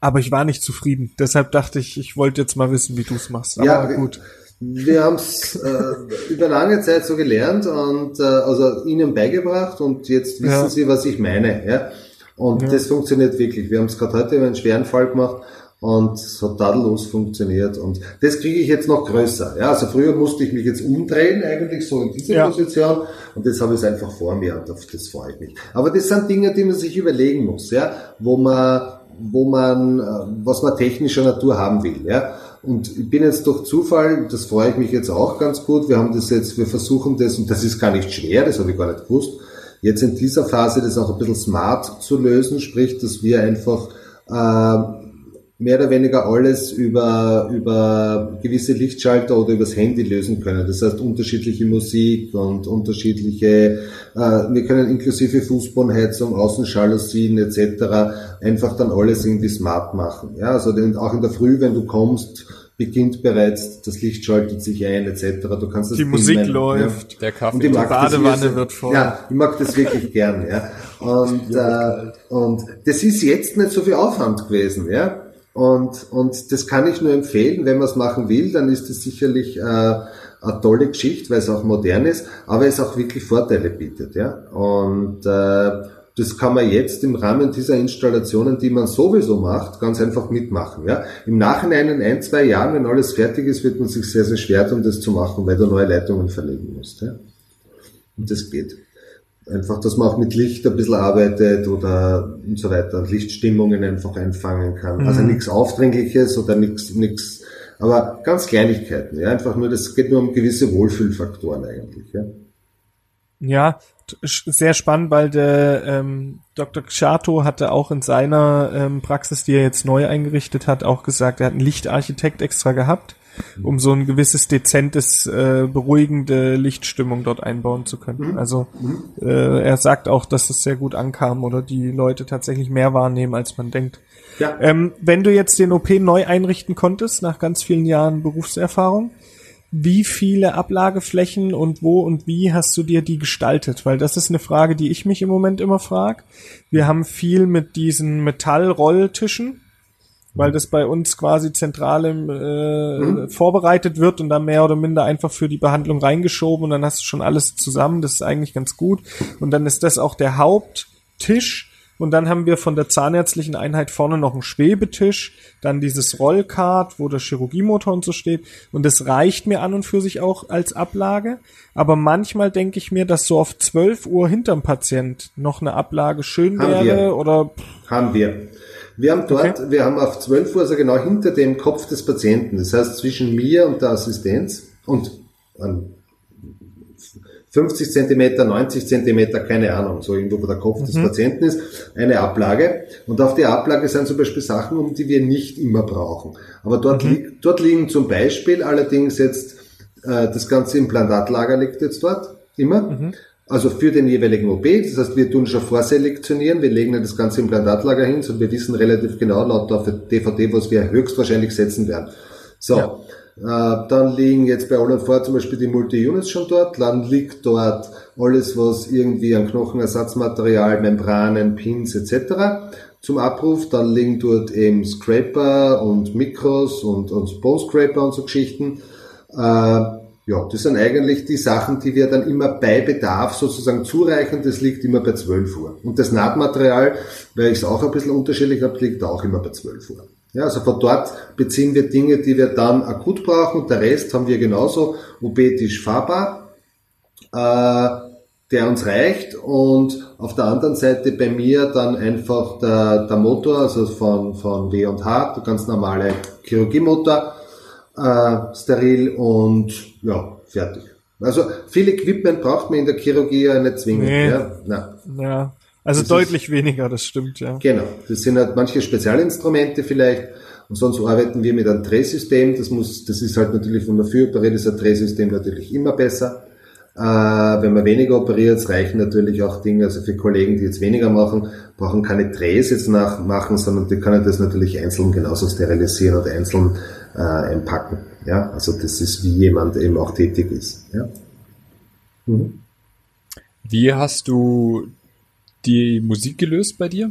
aber ich war nicht zufrieden. Deshalb dachte ich, ich wollte jetzt mal wissen, wie du es machst. Aber ja, gut. Wir haben es äh, über lange Zeit so gelernt und äh, also ihnen beigebracht und jetzt wissen ja. sie, was ich meine. Ja? Und ja. das funktioniert wirklich. Wir haben es gerade heute über einen schweren Fall gemacht und es hat tadellos funktioniert. Und das kriege ich jetzt noch größer. Ja, also früher musste ich mich jetzt umdrehen, eigentlich so in diese ja. Position. Und das habe ich einfach vor mir und auf das freue ich mich. Aber das sind Dinge, die man sich überlegen muss, ja, wo man, wo man, äh, was man technischer Natur haben will, ja. Und ich bin jetzt durch Zufall, das freue ich mich jetzt auch ganz gut. Wir haben das jetzt, wir versuchen das, und das ist gar nicht schwer, das habe ich gar nicht gewusst jetzt in dieser Phase das auch ein bisschen smart zu lösen, sprich, dass wir einfach äh, mehr oder weniger alles über, über gewisse Lichtschalter oder übers Handy lösen können. Das heißt unterschiedliche Musik und unterschiedliche, äh, wir können inklusive Fußbodenheizung, Außenschalousien etc. einfach dann alles irgendwie smart machen. Ja, also auch in der Früh, wenn du kommst, beginnt bereits, das Licht schaltet sich ein, etc. Du kannst das die Musik nennen, läuft, ja. der Kaffee, die Badewanne wird voll. Ja, ich mag das wirklich gern, ja. Und, äh, und das ist jetzt nicht so viel Aufwand gewesen, ja. Und, und das kann ich nur empfehlen, wenn man es machen will, dann ist es sicherlich äh, eine tolle Geschichte, weil es auch modern ist, aber es auch wirklich Vorteile bietet, ja. Und äh, das kann man jetzt im Rahmen dieser Installationen, die man sowieso macht, ganz einfach mitmachen. Ja? Im Nachhinein in ein, zwei Jahren, wenn alles fertig ist, wird man sich sehr, sehr schwer tun, das zu machen, weil du neue Leitungen verlegen musst. Ja? Und das geht. Einfach, dass man auch mit Licht ein bisschen arbeitet oder und so weiter und Lichtstimmungen einfach einfangen kann. Also mhm. Also nichts Aufdringliches oder nichts, nichts, aber ganz Kleinigkeiten. Ja? Einfach nur, das geht nur um gewisse Wohlfühlfaktoren eigentlich. Ja? Ja, sehr spannend, weil der ähm, Dr. Chato hatte auch in seiner ähm, Praxis, die er jetzt neu eingerichtet hat, auch gesagt, er hat einen Lichtarchitekt extra gehabt, mhm. um so ein gewisses dezentes, äh, beruhigende Lichtstimmung dort einbauen zu können. Mhm. Also mhm. äh, er sagt auch, dass es sehr gut ankam oder die Leute tatsächlich mehr wahrnehmen, als man denkt. Ja. Ähm, wenn du jetzt den OP neu einrichten konntest, nach ganz vielen Jahren Berufserfahrung, wie viele Ablageflächen und wo und wie hast du dir die gestaltet? Weil das ist eine Frage, die ich mich im Moment immer frage. Wir haben viel mit diesen Metallrolltischen, weil das bei uns quasi zentral im, äh, mhm. vorbereitet wird und dann mehr oder minder einfach für die Behandlung reingeschoben und dann hast du schon alles zusammen. Das ist eigentlich ganz gut. Und dann ist das auch der Haupttisch und dann haben wir von der zahnärztlichen Einheit vorne noch einen Schwebetisch, dann dieses Rollkart, wo der Chirurgiemotor und so steht. Und das reicht mir an und für sich auch als Ablage. Aber manchmal denke ich mir, dass so auf 12 Uhr hinterm Patient noch eine Ablage schön haben wäre wir. oder. Haben wir. Wir haben dort, okay. wir haben auf 12 Uhr, also genau hinter dem Kopf des Patienten, das heißt zwischen mir und der Assistenz und an 50 Zentimeter, 90 Zentimeter, keine Ahnung, so irgendwo wo der Kopf mhm. des Patienten ist, eine Ablage. Und auf die Ablage sind zum Beispiel Sachen, um die wir nicht immer brauchen. Aber dort, mhm. li dort liegen zum Beispiel allerdings jetzt, äh, das ganze Implantatlager liegt jetzt dort, immer. Mhm. Also für den jeweiligen OP, das heißt, wir tun schon vorselektionieren, wir legen das ganze Implantatlager hin, sondern wir wissen relativ genau laut der DVD, was wir höchstwahrscheinlich setzen werden. So. Ja. Äh, dann liegen jetzt bei All vor zum Beispiel die Multi-Units schon dort. Dann liegt dort alles, was irgendwie an Knochenersatzmaterial, Membranen, Pins etc. zum Abruf. Dann liegen dort eben Scraper und Mikros und, und Bone Scraper und so Geschichten. Äh, ja, das sind eigentlich die Sachen, die wir dann immer bei Bedarf sozusagen zureichen. Das liegt immer bei 12 Uhr. Und das Nahtmaterial, weil ich es auch ein bisschen unterschiedlich habe, liegt auch immer bei 12 Uhr. Ja, also von dort beziehen wir Dinge, die wir dann akut brauchen. Der Rest haben wir genauso obetisch fahrbar, äh, der uns reicht. Und auf der anderen Seite bei mir dann einfach der, der Motor, also von, von W&H, der ganz normale Chirurgiemotor, äh, steril und ja, fertig. Also viel Equipment braucht man in der Chirurgie ja nicht zwingend. Nee. Ja, Nein. ja. Also das deutlich ist, weniger, das stimmt, ja. Genau. Das sind halt manche Spezialinstrumente vielleicht. Und sonst arbeiten wir mit einem Drehsystem. Das muss, das ist halt natürlich, wenn man viel operiert, ist ein Drehsystem natürlich immer besser. Äh, wenn man weniger operiert, reichen natürlich auch Dinge, also für Kollegen, die jetzt weniger machen, brauchen keine Drehs jetzt nachmachen, sondern die können das natürlich einzeln genauso sterilisieren oder einzeln äh, einpacken. Ja, also das ist wie jemand eben auch tätig ist. Ja. Mhm. Wie hast du die Musik gelöst bei dir?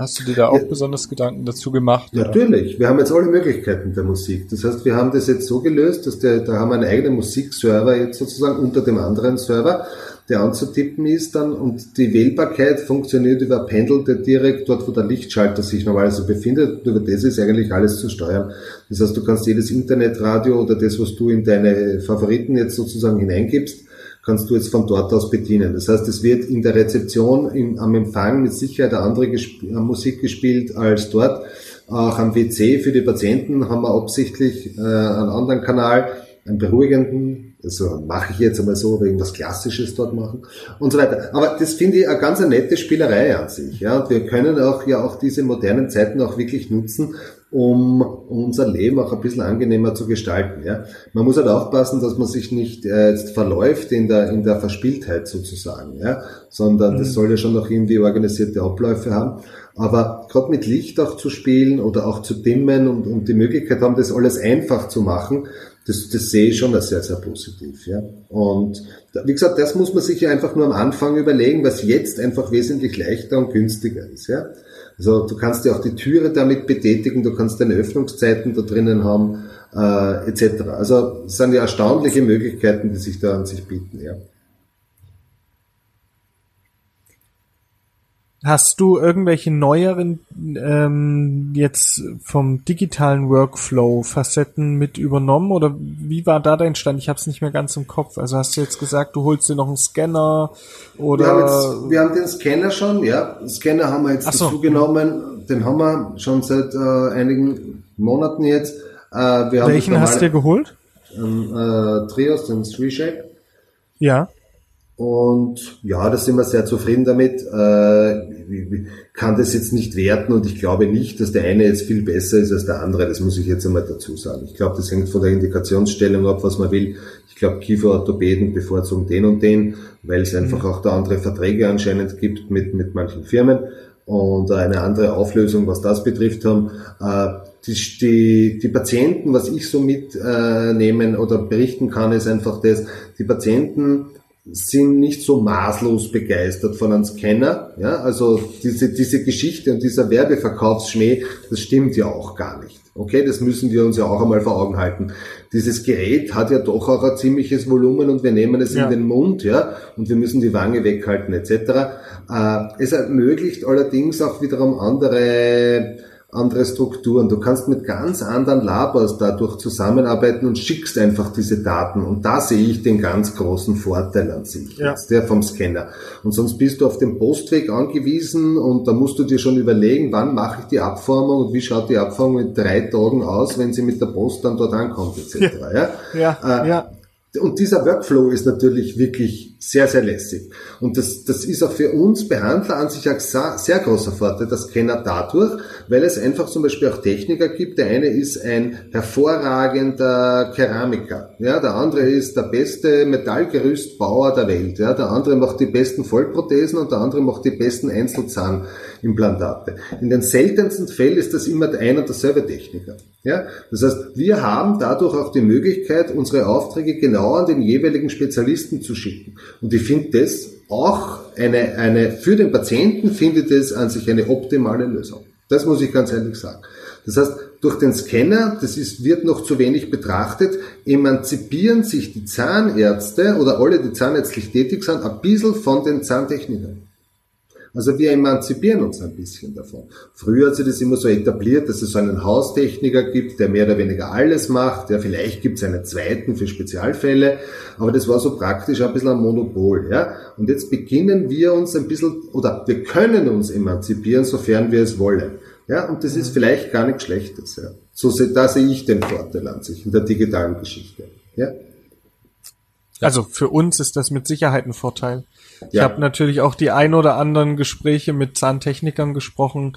Hast du dir da auch ja, besonders Gedanken dazu gemacht? Natürlich. Wir haben jetzt alle Möglichkeiten der Musik. Das heißt, wir haben das jetzt so gelöst, dass der, da haben wir einen eigenen Musikserver jetzt sozusagen unter dem anderen Server, der anzutippen ist dann und die Wählbarkeit funktioniert über Pendel, der direkt dort, wo der Lichtschalter sich normalerweise befindet. Über das ist eigentlich alles zu steuern. Das heißt, du kannst jedes Internetradio oder das, was du in deine Favoriten jetzt sozusagen hineingibst, kannst du jetzt von dort aus bedienen. Das heißt, es wird in der Rezeption im, am Empfang mit Sicherheit eine andere gesp äh, Musik gespielt als dort. Auch am WC für die Patienten haben wir absichtlich äh, einen anderen Kanal, einen beruhigenden Also mache ich jetzt einmal so oder irgendwas Klassisches dort machen und so weiter. Aber das finde ich eine ganz nette Spielerei an sich. Ja, und wir können auch ja auch diese modernen Zeiten auch wirklich nutzen, um unser Leben auch ein bisschen angenehmer zu gestalten. Ja, man muss halt aufpassen, dass man sich nicht äh, jetzt verläuft in der in der Verspieltheit sozusagen. Ja, sondern mhm. das soll ja schon noch irgendwie organisierte Abläufe haben. Aber gerade mit Licht auch zu spielen oder auch zu dimmen und, und die Möglichkeit haben, das alles einfach zu machen, das, das sehe ich schon als sehr, sehr positiv. Ja. Und wie gesagt, das muss man sich ja einfach nur am Anfang überlegen, was jetzt einfach wesentlich leichter und günstiger ist. Ja. Also du kannst ja auch die Türe damit betätigen, du kannst deine Öffnungszeiten da drinnen haben, äh, etc. Also es sind ja erstaunliche Möglichkeiten, die sich da an sich bieten. Ja. Hast du irgendwelche neueren ähm, jetzt vom digitalen Workflow Facetten mit übernommen oder wie war da dein Stand? Ich habe es nicht mehr ganz im Kopf. Also hast du jetzt gesagt, du holst dir noch einen Scanner oder? Wir haben, jetzt, wir haben den Scanner schon, ja. Den Scanner haben wir jetzt so. dazu genommen. Den haben wir schon seit äh, einigen Monaten jetzt. Äh, Welchen hast du dir geholt? Ähm, äh, Trios, den 3Shape. Ja. Und ja, da sind wir sehr zufrieden damit. Äh, ich kann das jetzt nicht werten und ich glaube nicht, dass der eine jetzt viel besser ist als der andere. Das muss ich jetzt einmal dazu sagen. Ich glaube, das hängt von der Indikationsstellung ab, was man will. Ich glaube, Kieferorthopäden bevorzugen den und den, weil es einfach mhm. auch da andere Verträge anscheinend gibt mit, mit manchen Firmen und eine andere Auflösung, was das betrifft haben. Äh, die, die, die Patienten, was ich so mitnehmen oder berichten kann, ist einfach das, die Patienten sind nicht so maßlos begeistert von einem Scanner. Ja, also diese, diese Geschichte und dieser Werbeverkaufsschmäh, das stimmt ja auch gar nicht. Okay, das müssen wir uns ja auch einmal vor Augen halten. Dieses Gerät hat ja doch auch ein ziemliches Volumen und wir nehmen es ja. in den Mund, ja, und wir müssen die Wange weghalten etc. Äh, es ermöglicht allerdings auch wiederum andere andere Strukturen. Du kannst mit ganz anderen Labors dadurch zusammenarbeiten und schickst einfach diese Daten. Und da sehe ich den ganz großen Vorteil an sich, ja. jetzt, der vom Scanner. Und sonst bist du auf den Postweg angewiesen und da musst du dir schon überlegen, wann mache ich die Abformung und wie schaut die Abformung in drei Tagen aus, wenn sie mit der Post dann dort ankommt, etc. Ja, ja, äh, ja. Und dieser Workflow ist natürlich wirklich sehr, sehr lässig. Und das, das ist auch für uns Behandler an sich ein sehr großer Vorteil, das Scanner dadurch, weil es einfach zum Beispiel auch Techniker gibt. Der eine ist ein hervorragender Keramiker. Ja, der andere ist der beste Metallgerüstbauer der Welt. Ja, der andere macht die besten Vollprothesen und der andere macht die besten Einzelzahnimplantate. In den seltensten Fällen ist das immer ein und derselbe Techniker. Ja, das heißt, wir haben dadurch auch die Möglichkeit, unsere Aufträge genau an den jeweiligen Spezialisten zu schicken. Und ich finde das auch eine, eine, für den Patienten findet es an sich eine optimale Lösung. Das muss ich ganz ehrlich sagen. Das heißt, durch den Scanner, das ist, wird noch zu wenig betrachtet, emanzipieren sich die Zahnärzte oder alle, die zahnärztlich tätig sind, ein bisschen von den Zahntechnikern. Also wir emanzipieren uns ein bisschen davon. Früher hat sich das immer so etabliert, dass es so einen Haustechniker gibt, der mehr oder weniger alles macht. Ja, vielleicht gibt es einen zweiten für Spezialfälle, aber das war so praktisch ein bisschen ein Monopol. Ja? Und jetzt beginnen wir uns ein bisschen, oder wir können uns emanzipieren, sofern wir es wollen. Ja, und das ist vielleicht gar nichts Schlechtes. Ja. So da sehe ich den Vorteil an sich in der digitalen Geschichte. Ja. Also für uns ist das mit Sicherheit ein Vorteil. Ich ja. habe natürlich auch die ein oder anderen Gespräche mit Zahntechnikern gesprochen,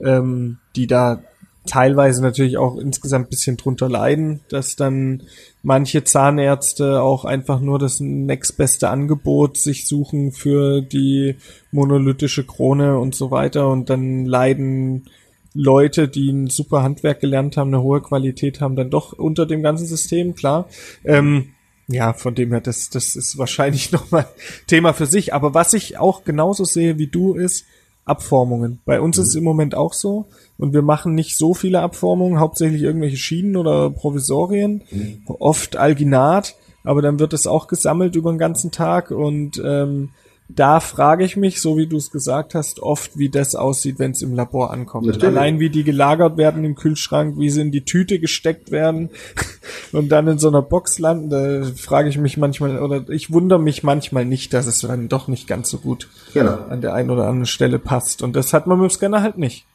ähm, die da teilweise natürlich auch insgesamt bisschen drunter leiden, dass dann manche Zahnärzte auch einfach nur das nächstbeste Angebot sich suchen für die monolithische Krone und so weiter und dann leiden Leute, die ein super Handwerk gelernt haben, eine hohe Qualität haben, dann doch unter dem ganzen System, klar. Ähm, ja, von dem her, das, das ist wahrscheinlich nochmal Thema für sich. Aber was ich auch genauso sehe wie du ist, Abformungen. Bei uns mhm. ist es im Moment auch so. Und wir machen nicht so viele Abformungen, hauptsächlich irgendwelche Schienen oder Provisorien, mhm. oft Alginat, aber dann wird es auch gesammelt über den ganzen Tag und ähm, da frage ich mich, so wie du es gesagt hast, oft, wie das aussieht, wenn es im Labor ankommt. Natürlich. Allein wie die gelagert werden im Kühlschrank, wie sie in die Tüte gesteckt werden und dann in so einer Box landen, da frage ich mich manchmal, oder ich wundere mich manchmal nicht, dass es dann doch nicht ganz so gut genau. an der einen oder anderen Stelle passt. Und das hat man mit dem Scanner halt nicht.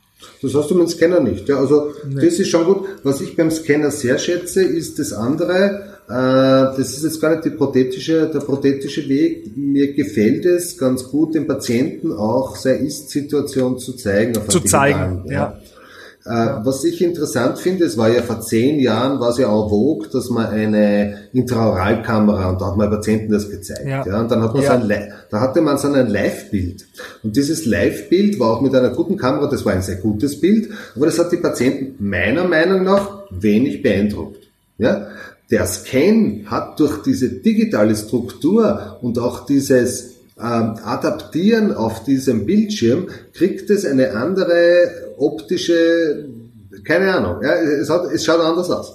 Das hast du mit dem Scanner nicht. Ja, also nee. das ist schon gut. Was ich beim Scanner sehr schätze, ist das andere. Äh, das ist jetzt gar nicht die prothetische, der prothetische Weg. Mir gefällt es ganz gut, dem Patienten auch seine Ist-Situation zu zeigen. zu zeigen, ja. ja. Äh, was ich interessant finde, es war ja vor zehn Jahren, war es ja auch vogue, dass man eine Intraoralkamera und da hat man Patienten das gezeigt. Ja. ja und dann hat man ja. so ein, da hatte man so ein Live-Bild. Und dieses Live-Bild war auch mit einer guten Kamera, das war ein sehr gutes Bild, aber das hat die Patienten meiner Meinung nach wenig beeindruckt. Ja? Der Scan hat durch diese digitale Struktur und auch dieses ähm, Adaptieren auf diesem Bildschirm, kriegt es eine andere optische, keine Ahnung, ja, es, hat, es schaut anders aus.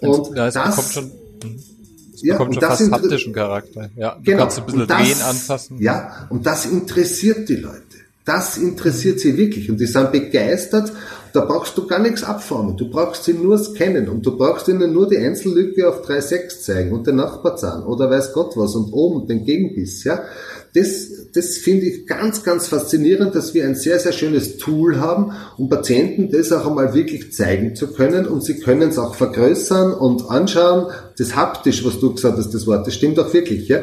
Und ja, es das, bekommt schon, es ja, bekommt schon fast sind, haptischen Charakter. Ja, du genau, kannst ein bisschen das, drehen, anfassen. Ja, und das interessiert die Leute. Das interessiert sie wirklich und die sind begeistert. Da brauchst du gar nichts abformen. Du brauchst sie nur scannen und du brauchst ihnen nur die Einzellücke auf 3,6 zeigen und den Nachbarzahn oder weiß Gott was und oben den Gegenbiss, ja das, das finde ich ganz, ganz faszinierend, dass wir ein sehr, sehr schönes Tool haben, um Patienten das auch einmal wirklich zeigen zu können und sie können es auch vergrößern und anschauen. Das haptisch, was du gesagt hast, das Wort, das stimmt auch wirklich. Ja?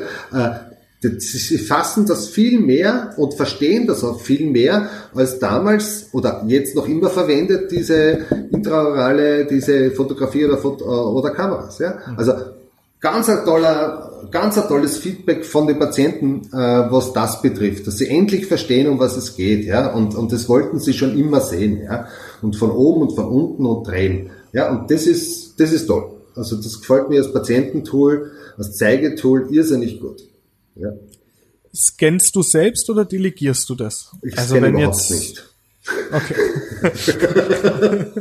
Äh, sie fassen das viel mehr und verstehen das auch viel mehr als damals oder jetzt noch immer verwendet, diese intraorale, diese Fotografie oder, Foto, oder Kameras. Ja? Also ganz ein toller, ganz ein tolles Feedback von den Patienten, äh, was das betrifft, dass sie endlich verstehen, um was es geht, ja, und, und das wollten sie schon immer sehen, ja, und von oben und von unten und drehen, ja, und das ist, das ist toll. Also das gefällt mir als Patiententool, als Zeigetool irrsinnig gut, ja. Scannst du selbst oder delegierst du das? Ich also wenn jetzt nicht. Okay.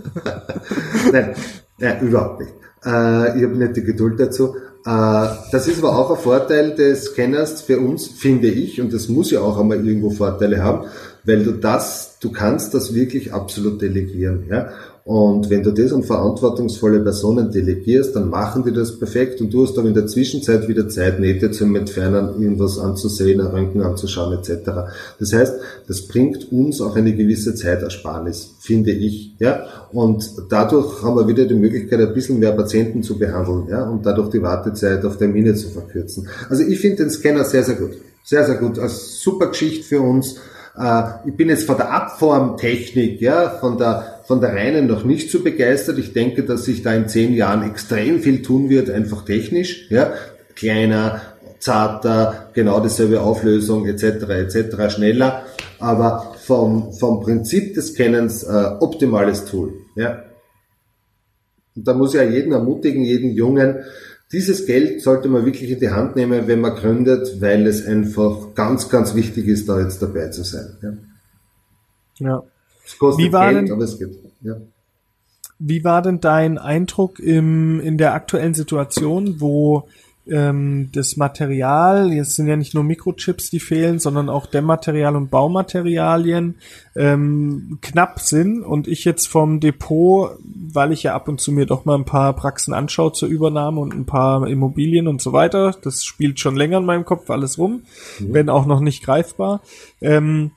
nein, nein, überhaupt nicht. Äh, ich habe nicht die Geduld dazu. Äh, das ist aber auch ein Vorteil des Scanners für uns, finde ich, und das muss ja auch einmal irgendwo Vorteile haben, weil du das, du kannst das wirklich absolut delegieren. Ja? Und wenn du das an verantwortungsvolle Personen delegierst, dann machen die das perfekt und du hast aber in der Zwischenzeit wieder Zeit, Nähte zu entfernen, irgendwas anzusehen, ein Röntgen anzuschauen etc. Das heißt, das bringt uns auch eine gewisse Zeitersparnis, finde ich. Ja? Und dadurch haben wir wieder die Möglichkeit, ein bisschen mehr Patienten zu behandeln ja? und dadurch die Wartezeit auf Termine zu verkürzen. Also ich finde den Scanner sehr, sehr gut. Sehr, sehr gut. Als super Geschichte für uns. Äh, ich bin jetzt von der Abformtechnik, ja, von der von der reinen noch nicht so begeistert. Ich denke, dass sich da in zehn Jahren extrem viel tun wird, einfach technisch, ja, kleiner, zarter, genau dieselbe Auflösung etc. etc. schneller, aber vom, vom Prinzip des Kennens äh, optimales Tool. Ja. Und da muss ich ja jeden ermutigen, jeden Jungen, dieses Geld sollte man wirklich in die Hand nehmen, wenn man gründet, weil es einfach ganz, ganz wichtig ist, da jetzt dabei zu sein. Ja. ja. Es kostet Wie war Geld, denn, aber es geht. Ja. Wie war denn dein Eindruck im, in der aktuellen Situation, wo ähm, das Material, jetzt sind ja nicht nur Mikrochips, die fehlen, sondern auch Dämmmaterial und Baumaterialien ähm, knapp sind und ich jetzt vom Depot, weil ich ja ab und zu mir doch mal ein paar Praxen anschaue zur Übernahme und ein paar Immobilien und so weiter, das spielt schon länger in meinem Kopf alles rum, mhm. wenn auch noch nicht greifbar. Ähm,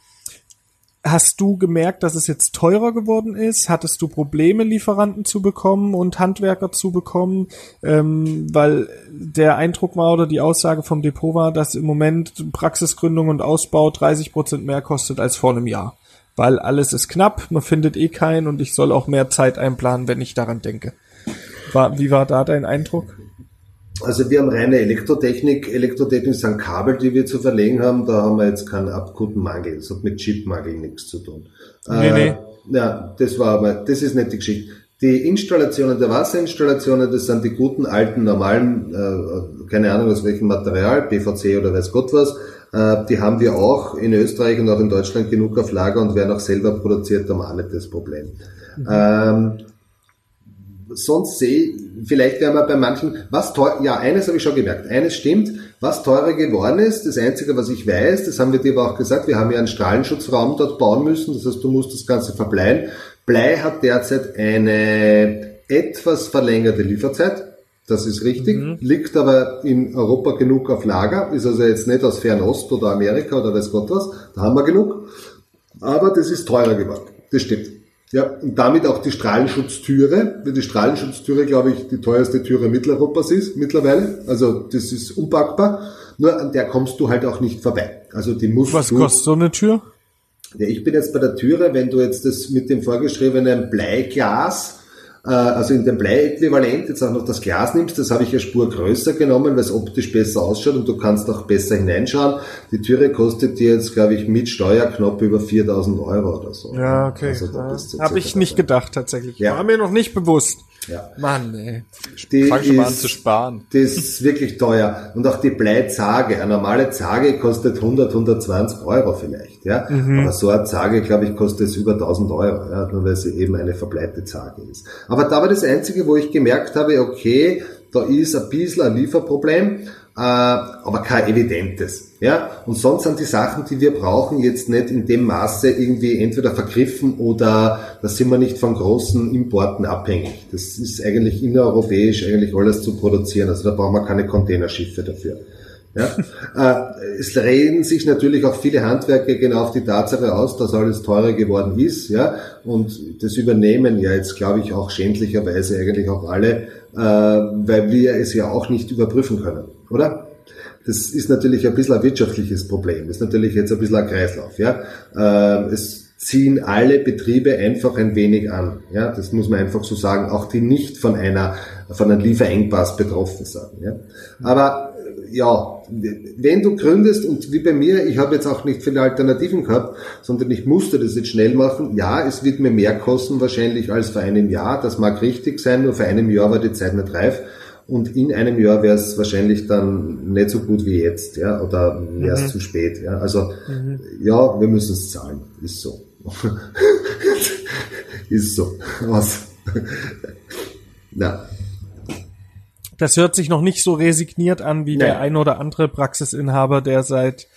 Hast du gemerkt, dass es jetzt teurer geworden ist? Hattest du Probleme, Lieferanten zu bekommen und Handwerker zu bekommen? Ähm, weil der Eindruck war oder die Aussage vom Depot war, dass im Moment Praxisgründung und Ausbau 30 Prozent mehr kostet als vor einem Jahr. Weil alles ist knapp, man findet eh keinen und ich soll auch mehr Zeit einplanen, wenn ich daran denke. War, wie war da dein Eindruck? Also wir haben reine Elektrotechnik. Elektrotechnik sind Kabel, die wir zu verlegen haben. Da haben wir jetzt keinen akuten Mangel. Das hat mit Chipmangel nichts zu tun. Nee, äh, nee. Ja, das war aber, das ist nicht die Geschichte. Die Installationen der Wasserinstallationen, das sind die guten, alten, normalen, äh, keine Ahnung aus welchem Material, PVC oder weiß Gott was, äh, die haben wir auch in Österreich und auch in Deutschland genug auf Lager und werden auch selber produziert, da haben wir auch nicht das Problem. Mhm. Ähm, sonst sehe vielleicht werden wir bei manchen, was teuer, ja, eines habe ich schon gemerkt, eines stimmt, was teurer geworden ist, das Einzige, was ich weiß, das haben wir dir aber auch gesagt, wir haben ja einen Strahlenschutzraum dort bauen müssen, das heißt, du musst das Ganze verbleihen. Blei hat derzeit eine etwas verlängerte Lieferzeit, das ist richtig, mhm. liegt aber in Europa genug auf Lager, ist also jetzt nicht aus Fernost oder Amerika oder weiß Gott was, da haben wir genug, aber das ist teurer geworden, das stimmt. Ja, und damit auch die Strahlenschutztüre, weil die Strahlenschutztüre, glaube ich, die teuerste Türe Mitteleuropas ist mittlerweile. Also das ist unpackbar. Nur an der kommst du halt auch nicht vorbei. Also die musst Was du. kostet so eine Tür? Ja, ich bin jetzt bei der Türe, wenn du jetzt das mit dem vorgeschriebenen Bleiglas also in dem Bleiäquivalent jetzt auch noch das Glas nimmst, das habe ich eine Spur größer genommen, weil es optisch besser ausschaut und du kannst auch besser hineinschauen. Die Türe kostet dir jetzt, glaube ich, mit Steuer knapp über 4000 Euro oder so. Ja, okay. Also, ja. Habe ich nicht gedacht tatsächlich. Ja. War mir noch nicht bewusst. Ja. Mann, ey. Die Fang schon mal an ist- zu sparen. Das ist wirklich teuer. Und auch die Bleizage. Eine normale Zage kostet 100, 120 Euro vielleicht. Ja? Aber so eine Zage, glaube ich, kostet es über 1000 Euro. Ja? Nur weil sie eben eine verbleibte Zage ist. Aber da war das Einzige, wo ich gemerkt habe, okay, da ist ein bisschen ein Lieferproblem, äh, aber kein evidentes. Ja? Und sonst sind die Sachen, die wir brauchen, jetzt nicht in dem Maße irgendwie entweder vergriffen oder da sind wir nicht von großen Importen abhängig. Das ist eigentlich innereuropäisch eigentlich alles zu produzieren. Also da brauchen wir keine Containerschiffe dafür. Ja? äh, es reden sich natürlich auch viele Handwerker genau auf die Tatsache aus, dass alles teurer geworden ist, ja, und das übernehmen ja jetzt, glaube ich, auch schändlicherweise eigentlich auch alle, äh, weil wir es ja auch nicht überprüfen können, oder? Das ist natürlich ein bisschen ein wirtschaftliches Problem. Das ist natürlich jetzt ein bisschen ein Kreislauf, ja. Äh, es ziehen alle Betriebe einfach ein wenig an, ja. Das muss man einfach so sagen, auch die nicht von einer, von einem Lieferengpass betroffen sind, ja. Aber, äh, ja, wenn du gründest und wie bei mir, ich habe jetzt auch nicht viele Alternativen gehabt, sondern ich musste das jetzt schnell machen. Ja, es wird mir mehr kosten wahrscheinlich als vor einem Jahr. Das mag richtig sein, nur vor einem Jahr war die Zeit nicht reif. Und in einem Jahr wäre es wahrscheinlich dann nicht so gut wie jetzt, ja, oder wäre es zu spät, ja. Also, ja, wir müssen es zahlen. Ist so. ist so. Was? Na, Das hört sich noch nicht so resigniert an wie Nee. der ein oder andere Praxisinhaber, der seit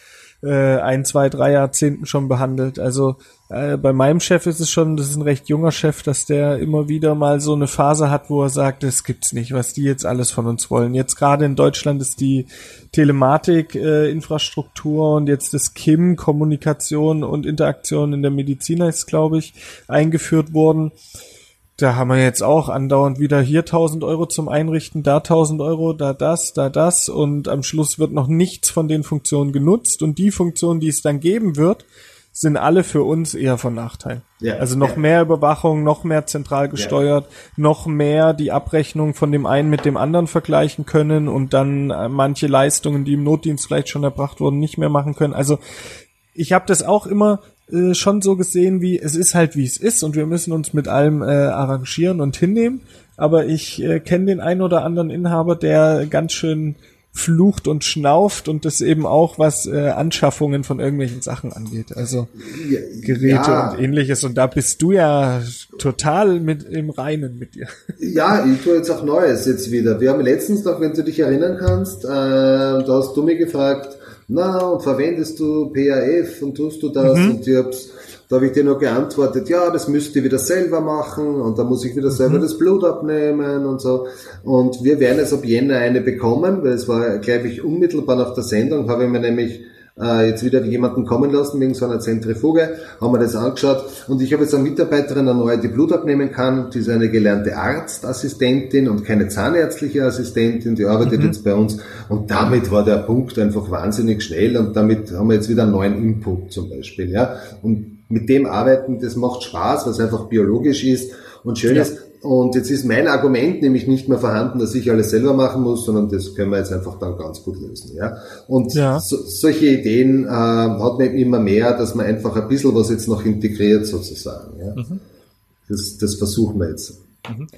äh, ein, zwei, drei Jahrzehnten schon behandelt. Also äh, bei meinem Chef ist es schon, das ist ein recht junger Chef, dass der immer wieder mal so eine Phase hat, wo er sagt, das gibt's nicht, was die jetzt alles von uns wollen. Jetzt gerade in Deutschland ist die Telematik-Infrastruktur äh, und jetzt das KIM, Kommunikation und Interaktion in der Medizin ist, glaube ich, eingeführt worden. Da haben wir jetzt auch andauernd wieder hier 1000 Euro zum Einrichten, da 1000 Euro, da das, da das. Und am Schluss wird noch nichts von den Funktionen genutzt. Und die Funktionen, die es dann geben wird, sind alle für uns eher von Nachteil. Ja, also noch ja. mehr Überwachung, noch mehr zentral gesteuert, noch mehr die Abrechnung von dem einen mit dem anderen vergleichen können und dann äh, manche Leistungen, die im Notdienst vielleicht schon erbracht wurden, nicht mehr machen können. Also ich habe das auch immer äh, schon so gesehen, wie es ist halt wie es ist und wir müssen uns mit allem äh, arrangieren und hinnehmen. Aber ich äh, kenne den einen oder anderen Inhaber, der ganz schön flucht und schnauft und das eben auch was äh, Anschaffungen von irgendwelchen Sachen angeht. Also Geräte Ja. und ähnliches. Und da bist du ja total mit im Reinen mit dir. Ja, ich tue jetzt auch Neues jetzt wieder. Wir haben letztens noch, wenn du dich erinnern kannst, äh, da hast du mich gefragt, na, und verwendest du PAF und tust du das? Und ich hab's, da habe ich dir noch geantwortet, ja, das müsst ihr wieder selber machen und da muss ich wieder selber das Blut abnehmen und so. Und wir werden jetzt ab Jänner eine bekommen, weil es war, glaube ich, unmittelbar nach der Sendung, habe ich mir nämlich äh, jetzt wieder jemanden kommen lassen wegen so einer Zentrifuge, haben wir das angeschaut. Und ich habe jetzt eine Mitarbeiterin, eine neue, die Blut abnehmen kann, die ist eine gelernte Arztassistentin und keine zahnärztliche Assistentin, die arbeitet jetzt bei uns. Und damit war der Punkt einfach wahnsinnig schnell und damit haben wir jetzt wieder einen neuen Input zum Beispiel, ja, und mit dem arbeiten, das macht Spaß, es einfach biologisch ist und schön Ja. ist, und jetzt ist mein Argument nämlich nicht mehr vorhanden, dass ich alles selber machen muss, sondern das können wir jetzt einfach dann ganz gut lösen. Ja? Und Ja. so, solche Ideen äh, hat man immer mehr, dass man einfach ein bisschen was jetzt noch integriert sozusagen. Ja? Das, das versuchen wir jetzt.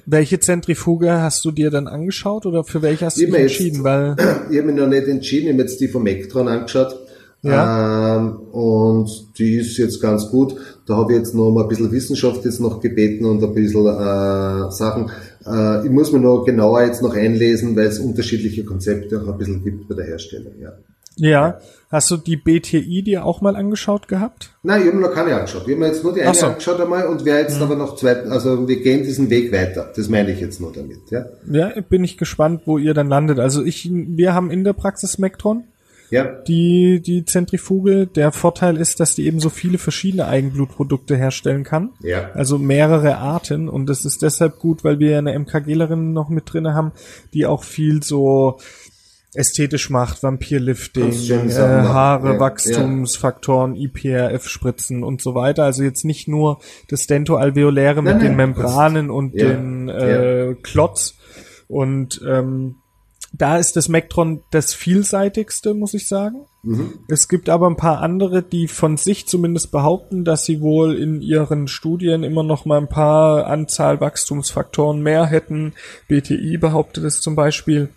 Welche Zentrifuge hast du dir dann angeschaut oder für welche hast du Ich dich mir jetzt- entschieden? Weil Ich habe mich noch nicht entschieden, ich habe jetzt die vom Ektron angeschaut. Ja. Ähm, und die ist jetzt ganz gut. Da habe ich jetzt noch mal ein bisschen Wissenschaft jetzt noch gebeten und ein bisschen äh, Sachen. Äh, ich muss mir noch genauer jetzt noch einlesen, weil es unterschiedliche Konzepte auch ein bisschen gibt bei der Herstellung. Ja. ja, hast du die BTI dir auch mal angeschaut gehabt? Nein, ich habe mir noch keine angeschaut. Ich habe mir jetzt nur die eine so. angeschaut einmal und wer jetzt aber noch zwei, also wir gehen diesen Weg weiter. Das meine ich jetzt nur damit. Ja. Ja, bin ich gespannt, wo ihr dann landet. Also ich, wir haben in der Praxis Mektron. Ja. die, die Zentrifuge. Der Vorteil ist, dass die eben so viele verschiedene Eigenblutprodukte herstellen kann. Ja. Also mehrere Arten. Und das ist deshalb gut, weil wir eine MKGlerin noch mit drinne haben, die auch viel so ästhetisch macht, Vampirlifting, äh, Haare, ja, Wachstumsfaktoren, ja. IPRF-Spritzen und so weiter. Also jetzt nicht nur das Dentoalveoläre mit nein, den Membranen und ja, den äh, Klotz. Und ähm, da ist das Mektron das vielseitigste, muss ich sagen. Mhm. Es gibt aber ein paar andere, die von sich zumindest behaupten, dass sie wohl in ihren Studien immer noch mal ein paar Anzahl Wachstumsfaktoren mehr hätten. BTI behauptet es zum Beispiel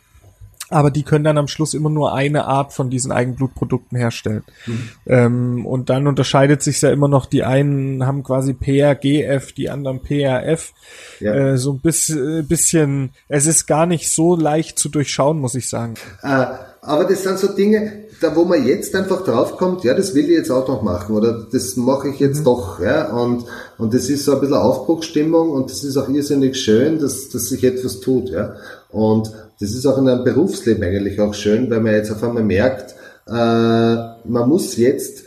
aber die können dann am Schluss immer nur eine Art von diesen Eigenblutprodukten herstellen. Mhm. Ähm, und dann unterscheidet sich ja immer noch, die einen haben quasi PRGF, die anderen PRF. Ja. Äh, so ein bisschen, bisschen, es ist gar nicht so leicht zu durchschauen, muss ich sagen. Äh, aber das sind so Dinge, da wo man jetzt einfach draufkommt, ja, das will ich jetzt auch noch machen oder das mache ich jetzt mhm. doch, ja, und, und das ist so ein bisschen Aufbruchsstimmung und das ist auch irrsinnig schön, dass, dass sich etwas tut, ja. Und das ist auch in einem Berufsleben eigentlich auch schön, weil man jetzt auf einmal merkt, äh, man muss jetzt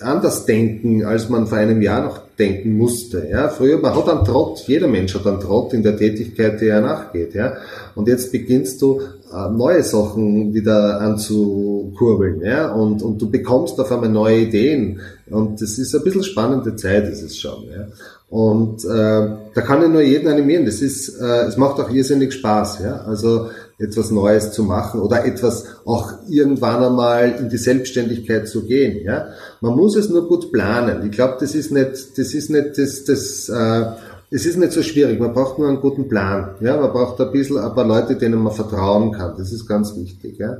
anders denken, als man vor einem Jahr noch denken musste. Ja, früher, man hat einen Trott, jeder Mensch hat einen Trott in der Tätigkeit, die er nachgeht. Ja, und jetzt beginnst du äh, neue Sachen wieder anzukurbeln. Ja, und, und du bekommst auf einmal neue Ideen. Und das ist ein bisschen spannende Zeit, ist es schon. Ja. Und äh, da kann ich nur jeden animieren. Das ist, äh, es macht auch irrsinnig Spaß, ja. Also etwas Neues zu machen oder etwas auch irgendwann einmal in die Selbstständigkeit zu gehen, ja. Man muss es nur gut planen. Ich glaube, das ist nicht, das ist nicht das, das äh, es ist nicht so schwierig. Man braucht nur einen guten Plan, ja. Man braucht ein bisschen ein paar Leute, denen man vertrauen kann. Das ist ganz wichtig, ja.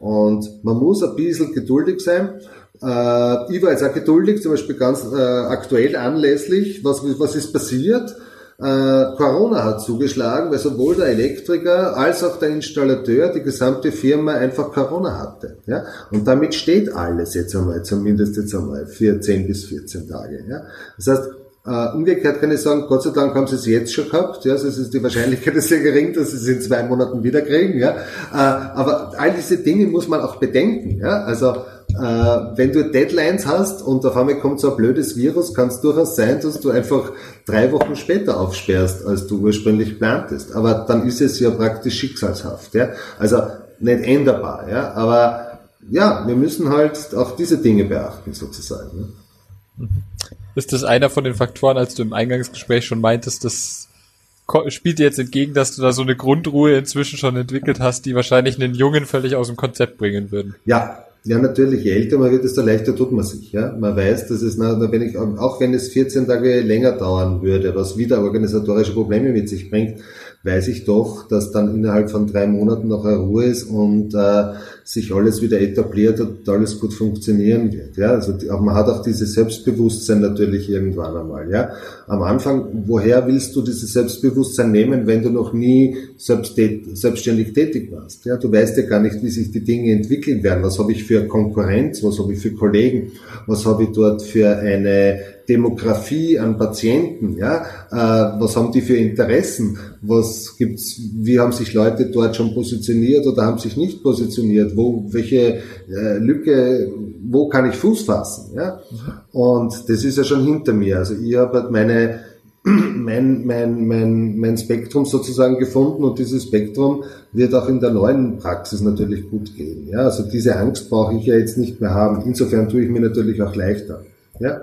Und man muss ein bisschen geduldig sein äh, ich war jetzt auch geduldig, zum Beispiel ganz äh, aktuell anlässlich, was, was ist passiert? Äh, Corona hat zugeschlagen, weil sowohl der Elektriker als auch der Installateur, die gesamte Firma einfach Corona hatte. Ja? Und damit steht alles jetzt einmal, zumindest jetzt einmal, für 10 bis 14 Tage. Ja? Das heißt, Uh, umgekehrt kann ich sagen, Gott sei Dank haben sie es jetzt schon gehabt. Ja, also es ist die Wahrscheinlichkeit ist sehr gering, dass sie es in zwei Monaten wieder kriegen. Ja, uh, aber all diese Dinge muss man auch bedenken. Ja, also äh, wenn du Deadlines hast und auf einmal kommt so ein blödes Virus, kann es durchaus sein, dass du einfach drei Wochen später aufsperrst, als du ursprünglich plantest. Aber dann ist es ja praktisch schicksalshaft. Ja? Also nicht änderbar. Ja? Aber ja, wir müssen halt auch diese Dinge beachten, sozusagen. Ne? Ist das einer von den Faktoren, als du im Eingangsgespräch schon meintest, das spielt dir jetzt entgegen, dass du da so eine Grundruhe inzwischen schon entwickelt hast, die wahrscheinlich einen Jungen völlig aus dem Konzept bringen würden? Ja, ja, natürlich, je älter man wird, desto leichter tut man sich. Ja? Man weiß, dass es, na, wenn ich, auch wenn es 14 Tage länger dauern würde, was wieder organisatorische Probleme mit sich bringt, weiß ich doch, dass dann innerhalb von drei Monaten noch eine Ruhe ist und äh, sich alles wieder etabliert und alles gut funktionieren wird. Ja, also die, man hat auch dieses Selbstbewusstsein natürlich irgendwann einmal. Ja, am Anfang, woher willst du dieses Selbstbewusstsein nehmen, wenn du noch nie selbst, selbstständig tätig warst? Ja, du weißt ja gar nicht, wie sich die Dinge entwickeln werden. Was habe ich für Konkurrenz? Was habe ich für Kollegen? Was habe ich dort für eine Demografie an Patienten, ja, äh, was haben die für Interessen, was gibt's, wie haben sich Leute dort schon positioniert oder haben sich nicht positioniert, wo, welche äh, Lücke, wo kann ich Fuß fassen, ja, und das ist ja schon hinter mir, also ich habe halt meine, mein, mein, mein, mein Spektrum sozusagen gefunden und dieses Spektrum wird auch in der neuen Praxis natürlich gut gehen. Ja, also diese Angst brauche ich ja jetzt nicht mehr haben. Insofern tue ich mir natürlich auch leichter. Ja,